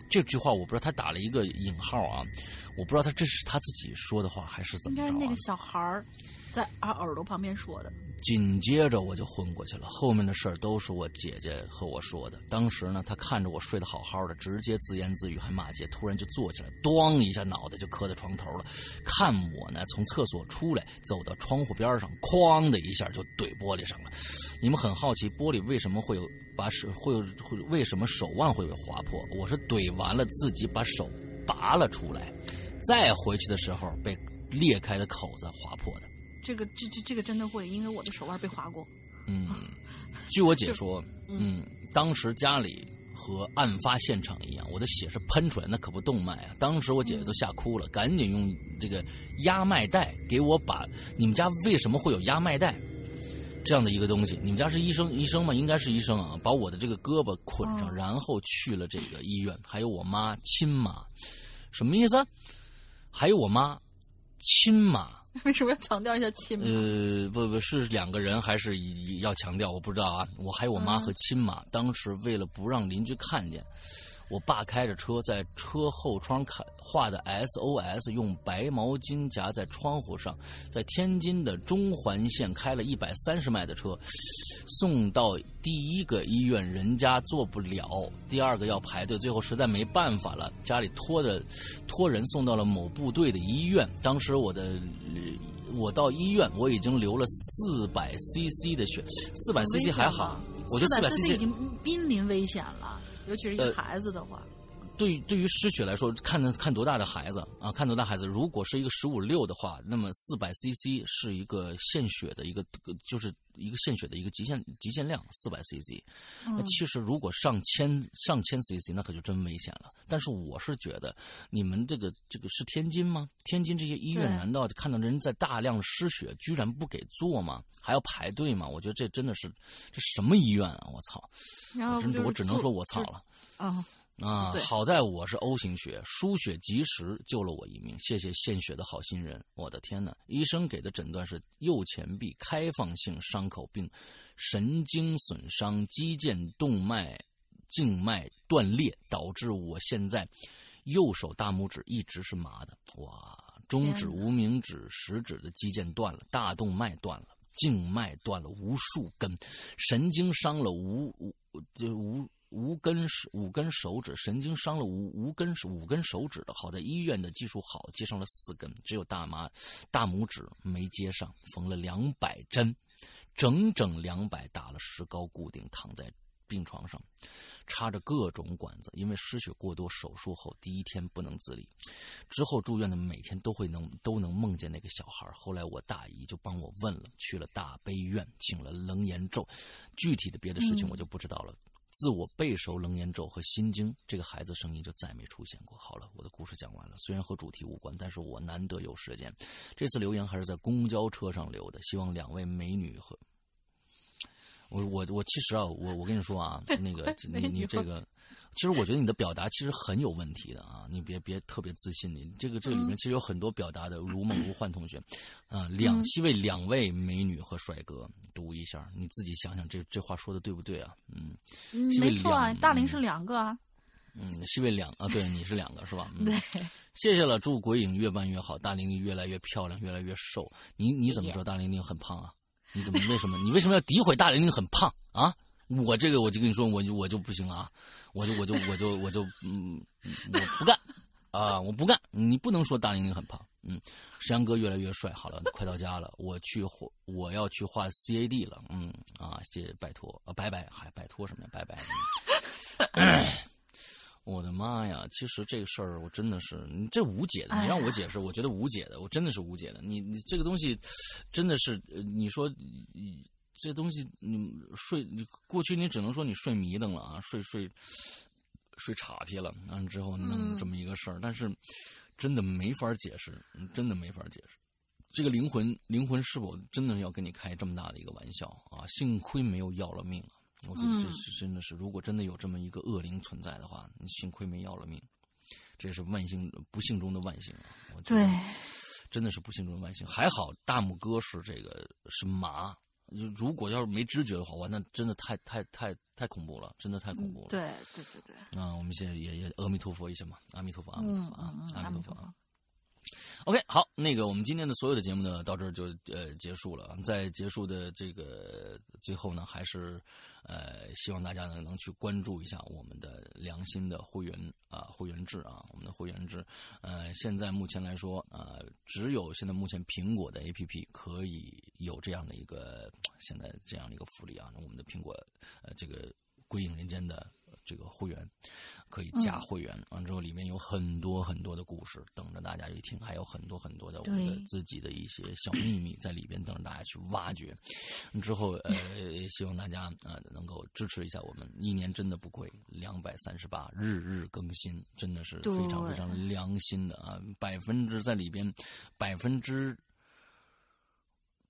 这句话我不知道他打了一个引号啊，我不知道他这是他自己说的话还是怎么着、啊。应该是那个小孩儿，在耳耳朵旁边说的。紧接着我就昏过去了，后面的事儿都是我姐姐和我说的。当时呢，她看着我睡得好好的，直接自言自语还骂街，突然就坐起来，咣一下脑袋就磕在床头了。看我呢，从厕所出来，走到窗户边上，哐的一下就怼玻璃上了。你们很好奇玻璃为什么会有把手会有会为什么手腕会被划破？我是怼完了自己把手拔了出来，再回去的时候被裂开的口子划破的。这个这这这个真的会，因为我的手腕被划过。嗯，据我姐说，嗯，当时家里和案发现场一样，我的血是喷出来，那可不动脉啊。当时我姐姐都吓哭了，赶紧用这个压脉带给我把。你们家为什么会有压脉带这样的一个东西？你们家是医生医生吗？应该是医生啊，把我的这个胳膊捆上，然后去了这个医院。还有我妈亲妈，什么意思？还有我妈亲妈。为什么要强调一下亲妈？呃，不不是两个人，还是要强调？我不知道啊。我还有我妈和亲妈，当时为了不让邻居看见，我爸开着车在车后窗看画的 SOS，用白毛巾夹在窗户上，在天津的中环线开了一百三十迈的车，送到第一个医院，人家做不了，第二个要排队，最后实在没办法了，家里拖着托人送到了某部队的医院。当时我的。我到医院，我已经流了四百 CC 的血，四百 CC 还好，我觉得四百 CC 已经濒临危险了，尤其是一个孩子的话。对，对于失血来说，看看多大的孩子啊，看多大孩子。如果是一个十五六的话，那么四百 CC 是一个献血的一个，就是一个献血的一个极限极限量，四百 CC。那其实如果上千上千 CC，那可就真危险了。但是我是觉得，你们这个这个是天津吗？天津这些医院难道看到人在大量失血，居然不给做吗？还要排队吗？我觉得这真的是这什么医院啊！我操！我真我只能说我操了。啊。啊，好在我是 O 型血，输血及时救了我一命，谢谢献血的好心人。我的天哪，医生给的诊断是右前臂开放性伤口并神经损伤，肌腱动脉静脉断裂，导致我现在右手大拇指一直是麻的。哇，中指、无名指、食指的肌腱断了，大动脉断了，静脉断了无数根，神经伤了无无就无。无根手五根手指神经伤了五无根五根手指的，好在医院的技术好，接上了四根，只有大麻大拇指没接上，缝了两百针，整整两百，打了石膏固定，躺在病床上，插着各种管子，因为失血过多，手术后第一天不能自理，之后住院的每天都会能都能梦见那个小孩。后来我大姨就帮我问了，去了大悲院，请了楞严咒，具体的别的事情我就不知道了。自我背熟楞严咒和心经，这个孩子声音就再没出现过。好了，我的故事讲完了。虽然和主题无关，但是我难得有时间。这次留言还是在公交车上留的，希望两位美女和我我我其实啊，我我跟你说啊，那个你你这个。其实我觉得你的表达其实很有问题的啊！你别别特别自信，你这个这里面其实有很多表达的。如梦如幻同学，啊，两希为两位美女和帅哥读一下，你自己想想这这话说的对不对啊？嗯，没错啊，大林是两个啊。嗯，是为两啊，对，你是两个是吧？对，谢谢了，祝鬼影越办越好，大玲玲越来越漂亮，越来越瘦。你你怎么知道大玲玲很胖啊？你怎么为什么你为什么要诋毁大玲玲很胖啊？我这个我就跟你说，我就我就不行了啊，我就我就我就我就嗯，我不干啊，我不干，你不能说大玲玲很胖，嗯，山哥越来越帅，好了，快到家了，我去画，我要去画 CAD 了，嗯啊，谢拜托啊，拜拜，还拜托什么呀，拜拜。我的妈呀，其实这个事儿我真的是，你这无解的，你让我解释，我觉得无解的，我真的是无解的，你你这个东西真的是，你说。这东西你睡你过去你只能说你睡迷瞪了啊，睡睡睡岔劈了，完之后弄这么一个事儿，但是真的没法解释，真的没法解释。这个灵魂灵魂是否真的要跟你开这么大的一个玩笑啊？幸亏没有要了命啊！我觉得这是真的是，如果真的有这么一个恶灵存在的话，你幸亏没要了命，这是万幸不幸中的万幸啊！我觉得真的是不幸中的万幸。还好大拇哥是这个是麻。如果要是没知觉的话，哇，那真的太太太太恐怖了，真的太恐怖了。对对对对。啊，我们现在也也阿弥陀佛一下嘛，阿弥陀佛，阿弥陀佛，阿弥陀佛。OK，好，那个我们今天的所有的节目呢，到这儿就呃结束了。在结束的这个最后呢，还是呃希望大家呢能去关注一下我们的良心的会员啊会员制啊，我们的会员制。呃，现在目前来说，呃，只有现在目前苹果的 APP 可以有这样的一个现在这样的一个福利啊。那我们的苹果呃这个归隐人间的。这个会员可以加会员，完之后里面有很多很多的故事等着大家去听，还有很多很多的我们的自己的一些小秘密在里边等着大家去挖掘。之后呃，希望大家啊能够支持一下我们，一年真的不贵，两百三十八，日日更新，真的是非常非常良心的啊，百分之在里边百分之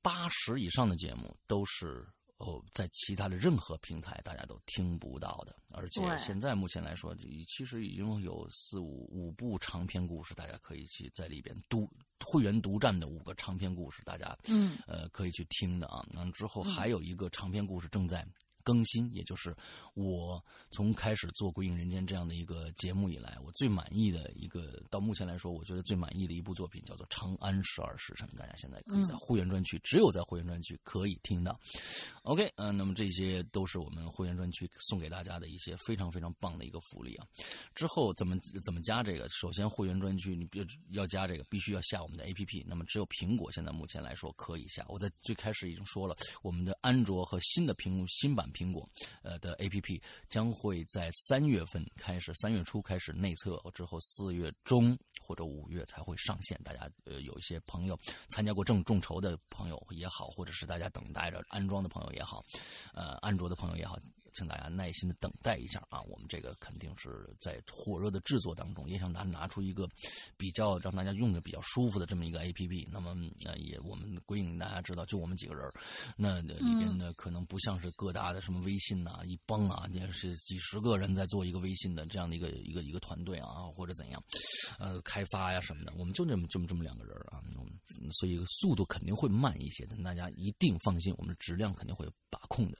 八十以上的节目都是。哦，在其他的任何平台，大家都听不到的。而且现在目前来说，其实已经有四五五部长篇故事，大家可以去在里边独会员独占的五个长篇故事，大家嗯呃可以去听的啊。那之后还有一个长篇故事正在。更新，也就是我从开始做《鬼影人间》这样的一个节目以来，我最满意的一个，到目前来说，我觉得最满意的一部作品叫做《长安十二时辰》。大家现在可以在会员专区，只有在会员专区可以听到。OK，嗯，那么这些都是我们会员专区送给大家的一些非常非常棒的一个福利啊。之后怎么怎么加这个？首先，会员专区你必要加这个，必须要下我们的 APP。那么只有苹果现在目前来说可以下。我在最开始已经说了，我们的安卓和新的屏幕新版。苹果，呃的 A P P 将会在三月份开始，三月初开始内测，之后四月中或者五月才会上线。大家呃有一些朋友参加过众众筹的朋友也好，或者是大家等待着安装的朋友也好，呃安卓的朋友也好。请大家耐心的等待一下啊！我们这个肯定是在火热的制作当中，也想拿拿出一个比较让大家用的比较舒服的这么一个 A P P。那么呃，也我们归影大家知道，就我们几个人，那里边呢可能不像是各大的什么微信呐、一帮啊，也是几十个人在做一个微信的这样的一个一个一个团队啊，或者怎样，呃，开发呀什么的，我们就这么这么这么两个人啊，所以速度肯定会慢一些，但大家一定放心，我们质量肯定会把控的。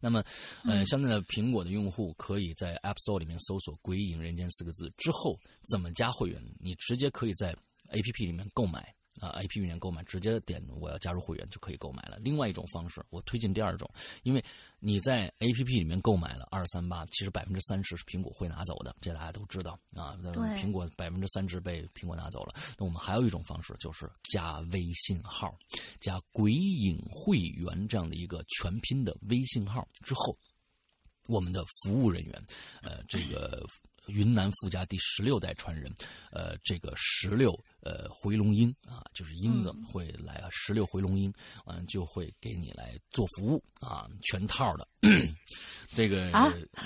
那么，呃。现在的苹果的用户可以在 App Store 里面搜索“鬼影人间”四个字，之后怎么加会员？你直接可以在 APP 里面购买啊，APP 里面购买，直接点我要加入会员就可以购买了。另外一种方式，我推荐第二种，因为你在 APP 里面购买了二三八，其实百分之三十是苹果会拿走的，这大家都知道啊。苹果百分之三十被苹果拿走了。那我们还有一种方式，就是加微信号，加“鬼影会员”这样的一个全拼的微信号之后。我们的服务人员，呃，这个云南富家第十六代传人，呃，这个十六呃回龙鹰啊，就是鹰子会来啊，十六回龙鹰，完就会给你来做服务啊，全套的，这个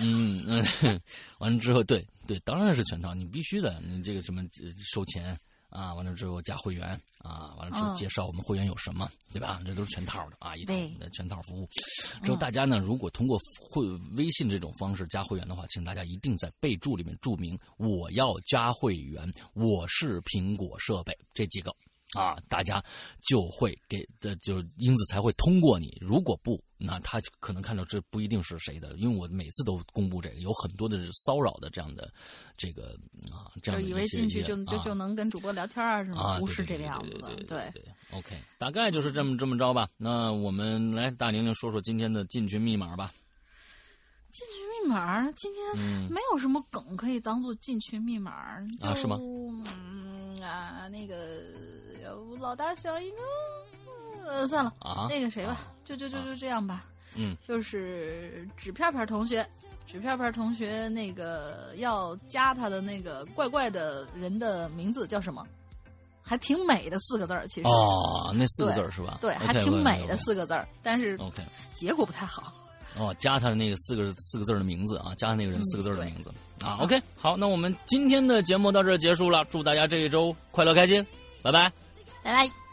嗯嗯，完了之后，对对，当然是全套，你必须的，你这个什么收钱。啊，完了之后加会员啊，完了之后介绍我们会员有什么，对吧？这都是全套的啊，一套的全套服务。之后大家呢，如果通过会微信这种方式加会员的话，请大家一定在备注里面注明“我要加会员，我是苹果设备”这几个。啊，大家就会给的，就是英子才会通过你。如果不，那他可能看到这不一定是谁的，因为我每次都公布这个，有很多的骚扰的这样的这个啊，这样以为进去就就就能跟主播聊天啊什么，不是这个样子的。对，OK，大概就是这么这么着吧。那我们来大宁宁说说今天的进群密码吧。进群密码今天没有什么梗可以当做进群密码啊？是吗？嗯啊，那个。老大想一个，呃，算了啊，那个谁吧，就就就就这样吧。嗯，就是纸片片同学，纸片片同学那个要加他的那个怪怪的人的名字叫什么？还挺美的四个字儿，其实哦，那四个字儿是吧？对，还挺美的四个字儿，但是 OK，结果不太好。哦，加他的那个四个四个字的名字啊，加那个人四个字的名字啊。OK，好，那我们今天的节目到这儿结束了，祝大家这一周快乐开心，拜拜。拜拜。